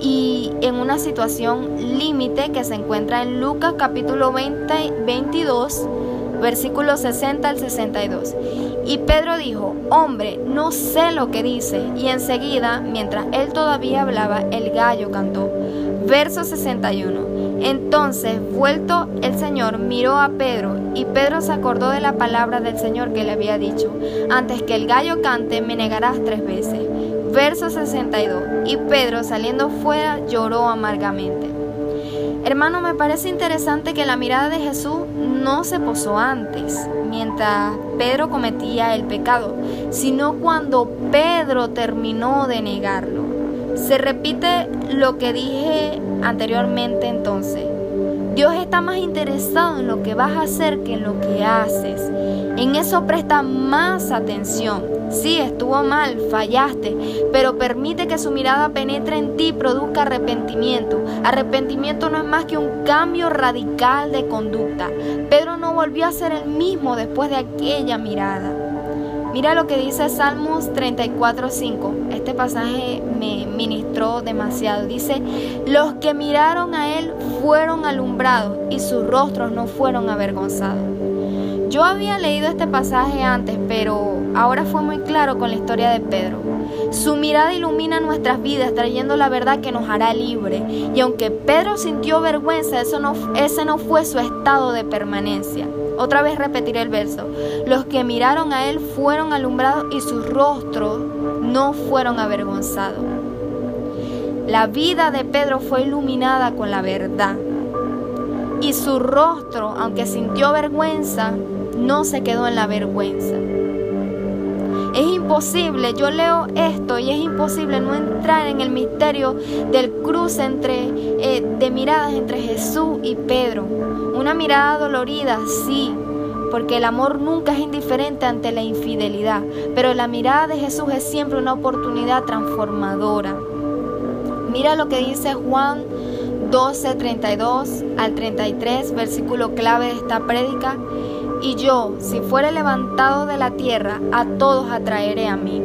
y en una situación límite que se encuentra en Lucas capítulo 20, 22 versículos 60 al 62. Y Pedro dijo, hombre, no sé lo que dice. Y enseguida, mientras él todavía hablaba, el gallo cantó. Verso 61. Entonces, vuelto el Señor, miró a Pedro, y Pedro se acordó de la palabra del Señor que le había dicho, antes que el gallo cante, me negarás tres veces. Verso 62. Y Pedro, saliendo fuera, lloró amargamente. Hermano, me parece interesante que la mirada de Jesús no se posó antes, mientras Pedro cometía el pecado, sino cuando Pedro terminó de negarlo. Se repite lo que dije anteriormente entonces. Dios está más interesado en lo que vas a hacer que en lo que haces. En eso presta más atención. Sí, estuvo mal, fallaste, pero permite que su mirada penetre en ti y produzca arrepentimiento. Arrepentimiento no es más que un cambio radical de conducta. Pedro no volvió a ser el mismo después de aquella mirada. Mira lo que dice Salmos 34:5. Este pasaje me ministró demasiado. Dice, los que miraron a él fueron alumbrados y sus rostros no fueron avergonzados. Yo había leído este pasaje antes, pero ahora fue muy claro con la historia de Pedro. Su mirada ilumina nuestras vidas trayendo la verdad que nos hará libre. Y aunque Pedro sintió vergüenza, eso no, ese no fue su estado de permanencia. Otra vez repetiré el verso. Los que miraron a él fueron alumbrados y sus rostros no fueron avergonzados. La vida de Pedro fue iluminada con la verdad. Y su rostro, aunque sintió vergüenza, no se quedó en la vergüenza. Es imposible, yo leo esto y es imposible no entrar en el misterio del cruce entre, eh, de miradas entre Jesús y Pedro. Una mirada dolorida, sí, porque el amor nunca es indiferente ante la infidelidad, pero la mirada de Jesús es siempre una oportunidad transformadora. Mira lo que dice Juan 12, 32 al 33, versículo clave de esta prédica. Y yo, si fuere levantado de la tierra, a todos atraeré a mí.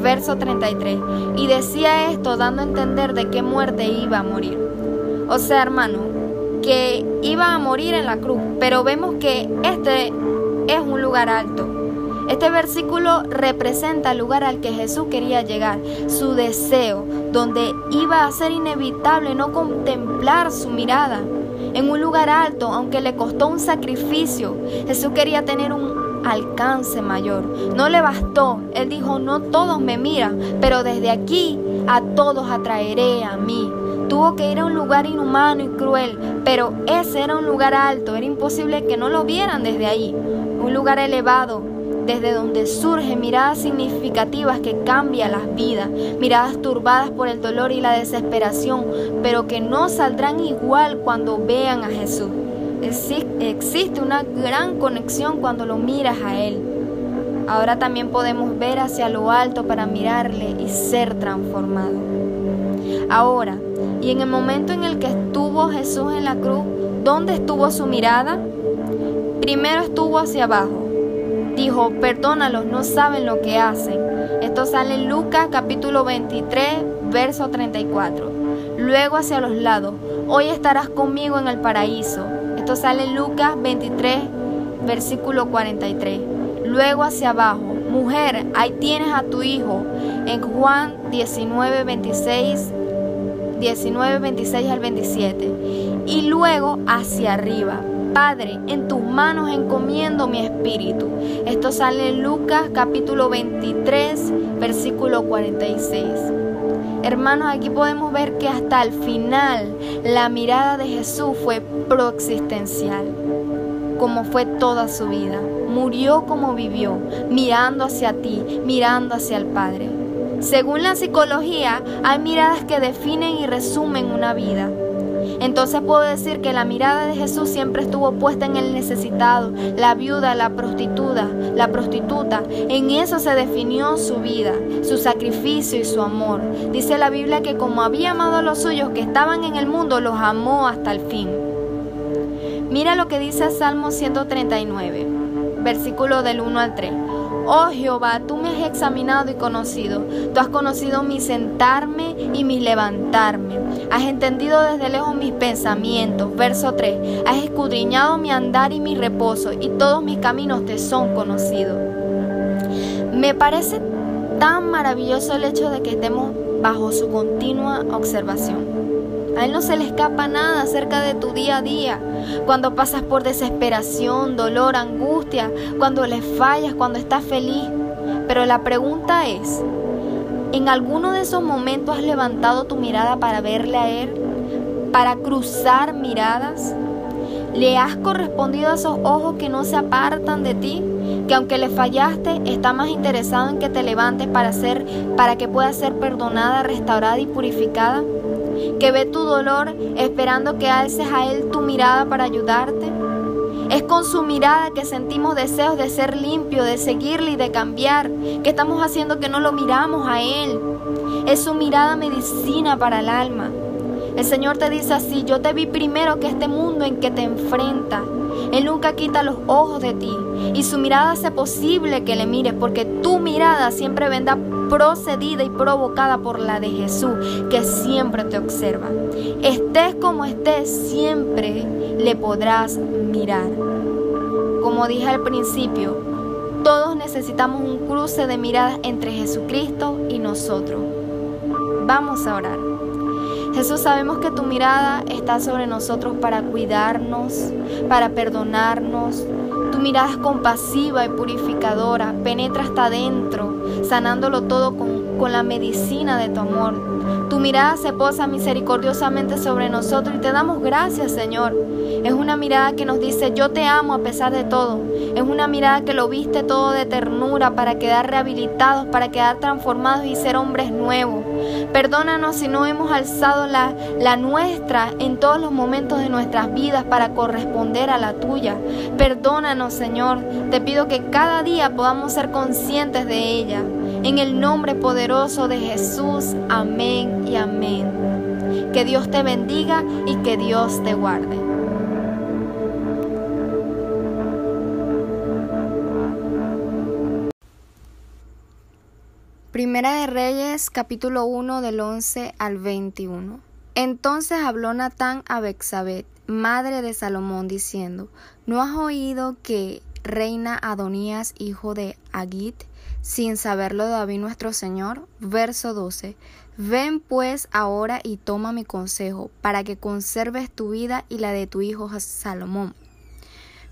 Verso 33. Y decía esto dando a entender de qué muerte iba a morir. O sea, hermano, que iba a morir en la cruz, pero vemos que este es un lugar alto. Este versículo representa el lugar al que Jesús quería llegar, su deseo, donde iba a ser inevitable no contemplar su mirada. En un lugar alto, aunque le costó un sacrificio, Jesús quería tener un alcance mayor. No le bastó. Él dijo, no todos me miran, pero desde aquí a todos atraeré a mí. Tuvo que ir a un lugar inhumano y cruel, pero ese era un lugar alto, era imposible que no lo vieran desde ahí. Un lugar elevado, desde donde surgen miradas significativas que cambian las vidas, miradas turbadas por el dolor y la desesperación, pero que no saldrán igual cuando vean a Jesús. Existe una gran conexión cuando lo miras a Él. Ahora también podemos ver hacia lo alto para mirarle y ser transformado. Ahora, y en el momento en el que estuvo Jesús en la cruz, ¿dónde estuvo su mirada? Primero estuvo hacia abajo dijo, perdónalos, no saben lo que hacen. Esto sale en Lucas capítulo 23, verso 34. Luego hacia los lados, hoy estarás conmigo en el paraíso. Esto sale en Lucas 23, versículo 43. Luego hacia abajo, mujer, ahí tienes a tu hijo. En Juan 19, 26, 19, 26 al 27. Y luego hacia arriba, Padre, en tus manos encomiendo mi espíritu. Esto sale en Lucas capítulo 23, versículo 46. Hermanos, aquí podemos ver que hasta el final la mirada de Jesús fue proexistencial, como fue toda su vida. Murió como vivió, mirando hacia ti, mirando hacia el Padre. Según la psicología, hay miradas que definen y resumen una vida. Entonces puedo decir que la mirada de Jesús siempre estuvo puesta en el necesitado, la viuda, la prostituta, la prostituta. En eso se definió su vida, su sacrificio y su amor. Dice la Biblia que como había amado a los suyos que estaban en el mundo, los amó hasta el fin. Mira lo que dice Salmo 139, versículo del 1 al 3. Oh Jehová, tú me has examinado y conocido. Tú has conocido mi sentarme y mi levantarme. Has entendido desde lejos mis pensamientos. Verso 3. Has escudriñado mi andar y mi reposo, y todos mis caminos te son conocidos. Me parece tan maravilloso el hecho de que estemos bajo su continua observación. A Él no se le escapa nada acerca de tu día a día. Cuando pasas por desesperación, dolor, angustia, cuando le fallas, cuando estás feliz. Pero la pregunta es, ¿en alguno de esos momentos has levantado tu mirada para verle a Él? ¿Para cruzar miradas? ¿Le has correspondido a esos ojos que no se apartan de ti? Que aunque le fallaste, está más interesado en que te levantes para, ser, para que puedas ser perdonada, restaurada y purificada que ve tu dolor esperando que alces a Él tu mirada para ayudarte. Es con su mirada que sentimos deseos de ser limpio, de seguirle y de cambiar, que estamos haciendo que no lo miramos a Él. Es su mirada medicina para el alma. El Señor te dice así, yo te vi primero que este mundo en que te enfrentas. Él nunca quita los ojos de ti y su mirada hace posible que le mires porque tu mirada siempre vendrá procedida y provocada por la de Jesús, que siempre te observa. Estés como estés, siempre le podrás mirar. Como dije al principio, todos necesitamos un cruce de miradas entre Jesucristo y nosotros. Vamos a orar. Jesús, sabemos que tu mirada está sobre nosotros para cuidarnos, para perdonarnos, tu mirada es compasiva y purificadora, penetra hasta adentro, sanándolo todo con, con la medicina de tu amor. Tu mirada se posa misericordiosamente sobre nosotros y te damos gracias, Señor. Es una mirada que nos dice, yo te amo a pesar de todo. Es una mirada que lo viste todo de ternura para quedar rehabilitados, para quedar transformados y ser hombres nuevos. Perdónanos si no hemos alzado la, la nuestra en todos los momentos de nuestras vidas para corresponder a la tuya. Perdónanos, Señor. Te pido que cada día podamos ser conscientes de ella En el nombre poderoso de Jesús, amén y amén. Que Dios te bendiga y que Dios te guarde. Primera de Reyes, capítulo 1 del 11 al 21. Entonces habló Natán a Bexabet, madre de Salomón, diciendo: ¿No has oído que reina Adonías, hijo de Agit, sin saberlo David nuestro Señor? Verso 12. Ven pues ahora y toma mi consejo, para que conserves tu vida y la de tu hijo Salomón.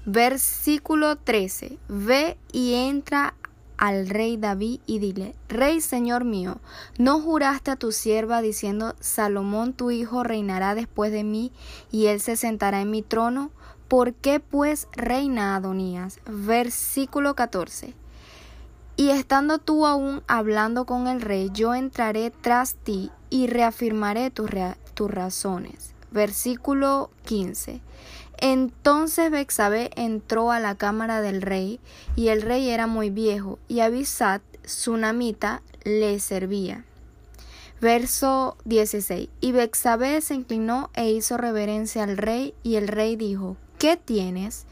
Versículo 13. Ve y entra al rey David y dile, Rey Señor mío, ¿no juraste a tu sierva diciendo, Salomón tu hijo reinará después de mí y él se sentará en mi trono? ¿Por qué pues reina Adonías? Versículo 14. Y estando tú aún hablando con el rey, yo entraré tras ti y reafirmaré tus, tus razones. Versículo 15. Entonces Bexabé entró a la cámara del rey, y el rey era muy viejo, y Abisat, su namita, le servía. Verso 16. Y Bexabé se inclinó e hizo reverencia al rey, y el rey dijo, ¿Qué tienes?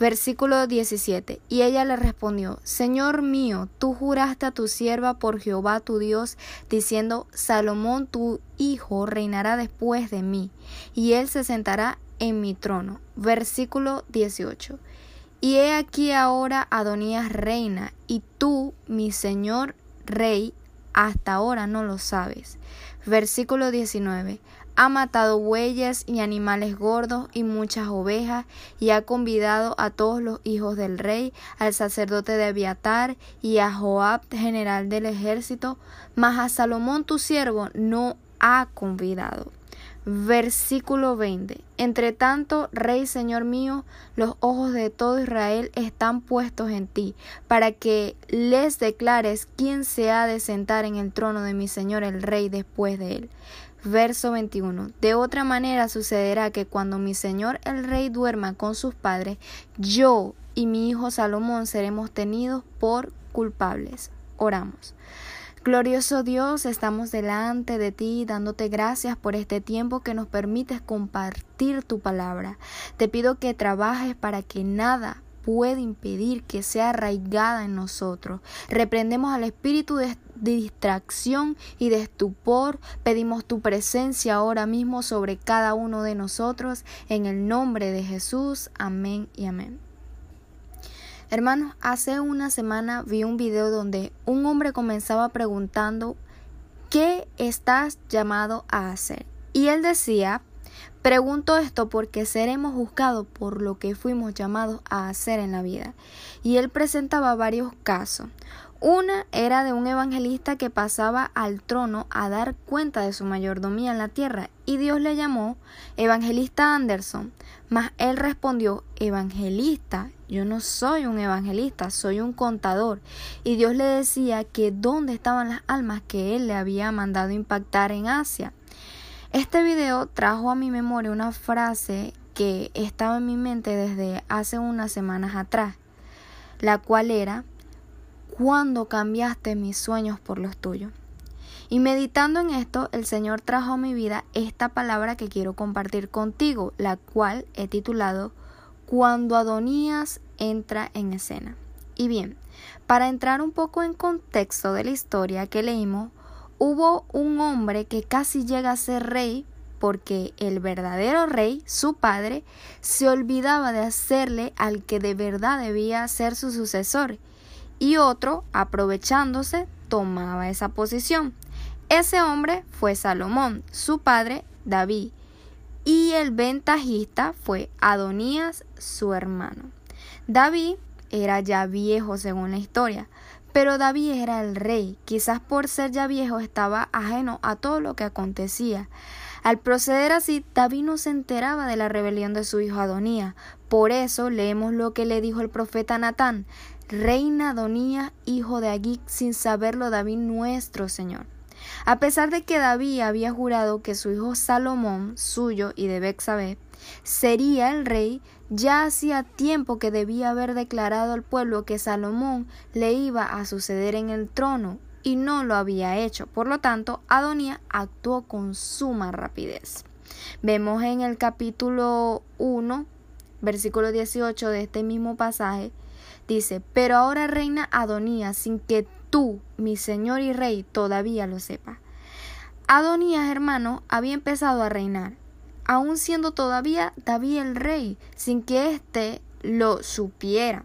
Versículo 17. Y ella le respondió, Señor mío, tú juraste a tu sierva por Jehová tu Dios, diciendo, Salomón tu hijo reinará después de mí, y él se sentará en mi trono. Versículo 18. Y he aquí ahora Adonías reina, y tú, mi señor rey, hasta ahora no lo sabes. Versículo 19. Ha matado bueyes y animales gordos y muchas ovejas, y ha convidado a todos los hijos del rey, al sacerdote de Abiatar y a Joab, general del ejército, mas a Salomón tu siervo no ha convidado. Versículo 20. Entre tanto, Rey Señor mío, los ojos de todo Israel están puestos en ti, para que les declares quién se ha de sentar en el trono de mi Señor el Rey después de él. Verso 21. De otra manera sucederá que cuando mi Señor el Rey duerma con sus padres, yo y mi hijo Salomón seremos tenidos por culpables. Oramos. Glorioso Dios, estamos delante de ti dándote gracias por este tiempo que nos permites compartir tu palabra. Te pido que trabajes para que nada pueda impedir que sea arraigada en nosotros. Reprendemos al espíritu de, distracción y de estupor. Pedimos tu presencia ahora mismo sobre cada uno de nosotros. En el nombre de Jesús. Amén y amén. Hermanos, hace una semana vi un video donde un hombre comenzaba preguntando ¿qué estás llamado a hacer? Y él decía, pregunto esto porque seremos juzgados por lo que fuimos llamados a hacer en la vida. Y él presentaba varios casos. Una era de un evangelista que pasaba al trono a dar cuenta de su mayordomía en la tierra y Dios le llamó evangelista Anderson. Mas él respondió, evangelista, yo no soy un evangelista, soy un contador. Y Dios le decía que dónde estaban las almas que él le había mandado impactar en Asia. Este video trajo a mi memoria una frase que estaba en mi mente desde hace unas semanas atrás, la cual era cuando cambiaste mis sueños por los tuyos. Y meditando en esto, el Señor trajo a mi vida esta palabra que quiero compartir contigo, la cual he titulado Cuando Adonías entra en escena. Y bien, para entrar un poco en contexto de la historia que leímos, hubo un hombre que casi llega a ser rey porque el verdadero rey, su padre, se olvidaba de hacerle al que de verdad debía ser su sucesor y otro, aprovechándose, tomaba esa posición. Ese hombre fue Salomón, su padre David, y el ventajista fue Adonías, su hermano. David era ya viejo según la historia, pero David era el rey, quizás por ser ya viejo estaba ajeno a todo lo que acontecía. Al proceder así, David no se enteraba de la rebelión de su hijo Adonías. Por eso leemos lo que le dijo el profeta Natán reina Adonía, hijo de Agig, sin saberlo David nuestro Señor. A pesar de que David había jurado que su hijo Salomón, suyo y de Bexabé, sería el rey, Ya hacía tiempo que debía haber declarado al pueblo que Salomón le iba a suceder en el trono y no lo había hecho. Por lo tanto, Adonía actuó con suma rapidez. Vemos en el capítulo 1, versículo 18 de este mismo pasaje, dice, pero ahora reina Adonía sin que tú, mi señor y rey, todavía lo sepas. Adonías, hermano, había empezado a reinar, aun siendo todavía David el rey, sin que éste lo supiera.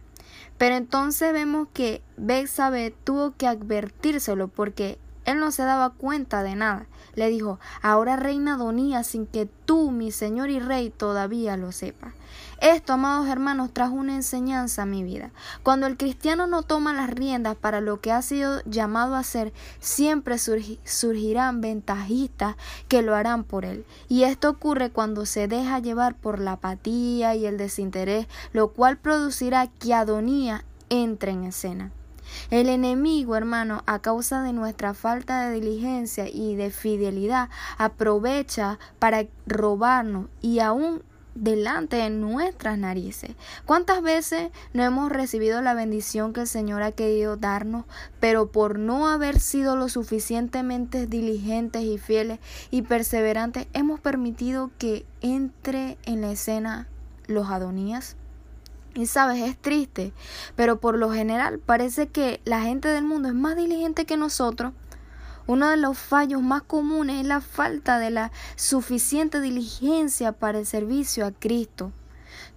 Pero entonces vemos que Bexabe tuvo que advertírselo porque él no se daba cuenta de nada. Le dijo, ahora reina Adonía sin que tú, mi señor y rey, todavía lo sepas. Esto, amados hermanos, trajo una enseñanza a mi vida. Cuando el cristiano no toma las riendas para lo que ha sido llamado a hacer, siempre surgirán ventajistas que lo harán por él. Y esto ocurre cuando se deja llevar por la apatía y el desinterés, lo cual producirá que Adonía entre en escena. El enemigo, hermano, a causa de nuestra falta de diligencia y de fidelidad, aprovecha para robarnos y aún delante de nuestras narices. ¿Cuántas veces no hemos recibido la bendición que el Señor ha querido darnos, pero por no haber sido lo suficientemente diligentes y fieles y perseverantes, hemos permitido que entre en la escena los Adonías? Y sabes, es triste, pero por lo general parece que la gente del mundo es más diligente que nosotros uno de los fallos más comunes es la falta de la suficiente diligencia para el servicio a Cristo.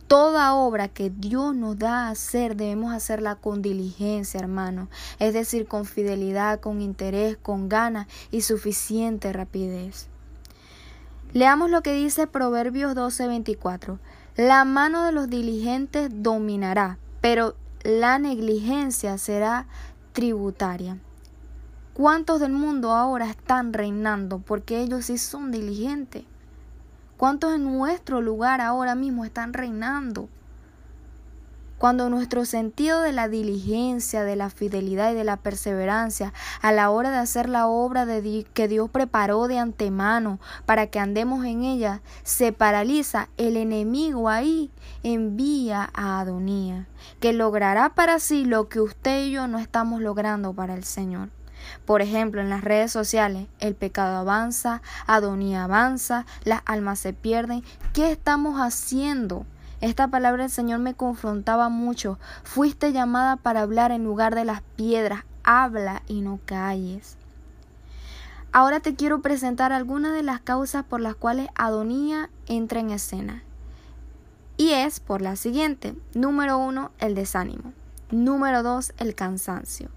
Toda obra que Dios nos da a hacer debemos hacerla con diligencia, hermano, es decir, con fidelidad, con interés, con ganas y suficiente rapidez. Leamos lo que dice Proverbios 12:24. La mano de los diligentes dominará, pero la negligencia será tributaria. ¿Cuántos del mundo ahora están reinando porque ellos sí son diligentes? ¿Cuántos en nuestro lugar ahora mismo están reinando? Cuando nuestro sentido de la diligencia, de la fidelidad y de la perseverancia a la hora de hacer la obra de que Dios preparó de antemano para que andemos en ella se paraliza, el enemigo ahí envía a Adonía, que logrará para sí lo que usted y yo no estamos logrando para el Señor. Por ejemplo, en las redes sociales, el pecado avanza, Adonía avanza, las almas se pierden. ¿Qué estamos haciendo? Esta palabra del Señor me confrontaba mucho. Fuiste llamada para hablar en lugar de las piedras. Habla y no calles. Ahora te quiero presentar algunas de las causas por las cuales Adonía entra en escena. Y es por la siguiente. Número uno, el desánimo. Número dos, el cansancio.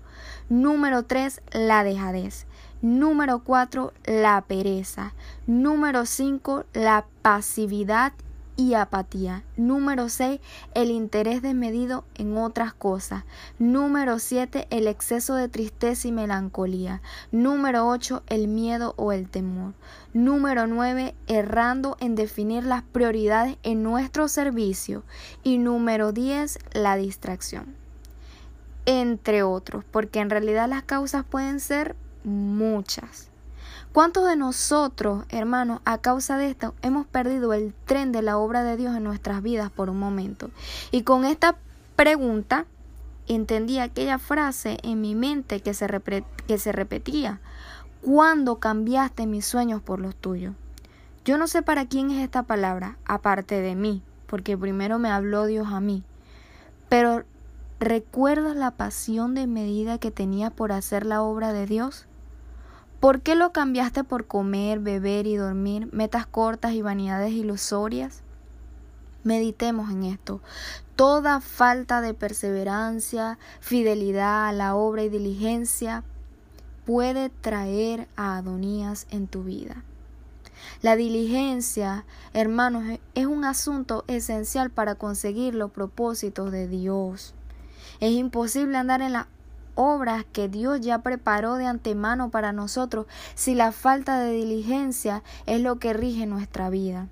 Número 3, la dejadez. Número 4, la pereza. Número 5, la pasividad y apatía. Número 6, el interés desmedido en otras cosas. Número 7, el exceso de tristeza y melancolía. Número 8, el miedo o el temor. Número 9, errando en definir las prioridades en nuestro servicio. Y número 10, la distracción entre otros, porque en realidad las causas pueden ser muchas. ¿Cuántos de nosotros, hermanos, a causa de esto, hemos perdido el tren de la obra de Dios en nuestras vidas por un momento? Y con esta pregunta entendí aquella frase en mi mente que se, que se repetía. ¿Cuándo cambiaste mis sueños por los tuyos? Yo no sé para quién es esta palabra, aparte de mí, porque primero me habló Dios a mí. Pero ¿Recuerdas la pasión de medida que tenía por hacer la obra de Dios? ¿Por qué lo cambiaste por comer, beber y dormir, metas cortas y vanidades ilusorias? Meditemos en esto. Toda falta de perseverancia, fidelidad a la obra y diligencia puede traer a Adonías en tu vida. La diligencia, hermanos, es un asunto esencial para conseguir los propósitos de Dios. Es imposible andar en las obras que Dios ya preparó de antemano para nosotros si la falta de diligencia es lo que rige nuestra vida.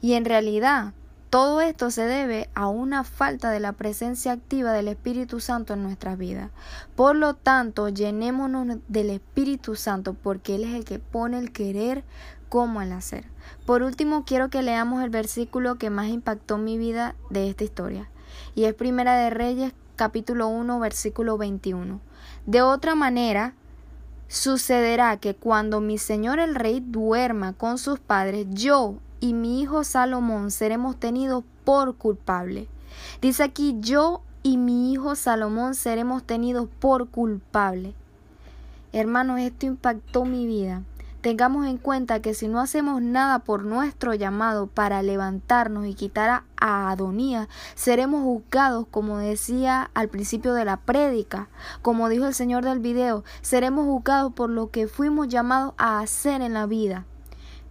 Y en realidad, todo esto se debe a una falta de la presencia activa del Espíritu Santo en nuestra vida. Por lo tanto, llenémonos del Espíritu Santo porque Él es el que pone el querer como el hacer. Por último, quiero que leamos el versículo que más impactó mi vida de esta historia, y es Primera de Reyes, capítulo 1, versículo 21. De otra manera, sucederá que cuando mi señor el rey duerma con sus padres, yo y mi hijo Salomón seremos tenidos por culpable. Dice aquí, yo y mi hijo Salomón seremos tenidos por culpable. Hermanos, esto impactó mi vida. Tengamos en cuenta que si no hacemos nada por nuestro llamado para levantarnos y quitar a Adonías, seremos juzgados, como decía al principio de la prédica, como dijo el Señor del video, seremos juzgados por lo que fuimos llamados a hacer en la vida.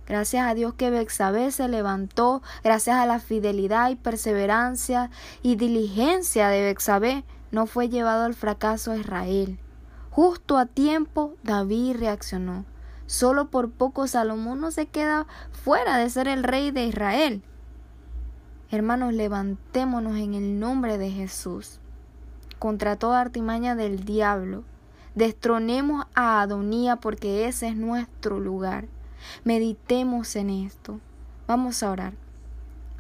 Gracias a Dios que Bexabé se levantó, gracias a la fidelidad y perseverancia y diligencia de Bexabé, no fue llevado al fracaso a Israel. Justo a tiempo David reaccionó. Solo por poco Salomón no se queda fuera de ser el rey de Israel. Hermanos, levantémonos en el nombre de Jesús contra toda artimaña del diablo. Destronemos a Adonía porque ese es nuestro lugar. Meditemos en esto. Vamos a orar.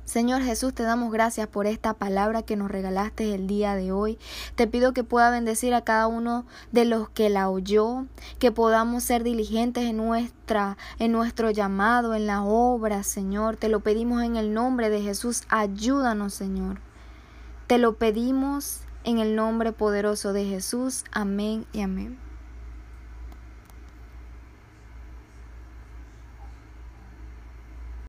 Señor Jesús, te damos gracias por esta palabra que nos regalaste el día de hoy. Te pido que pueda bendecir a cada uno de los que la oyó, que podamos ser diligentes en nuestra en nuestro llamado, en la obra, Señor. Te lo pedimos en el nombre de Jesús. Ayúdanos, Señor. Te lo pedimos en el nombre poderoso de Jesús. Amén y amén.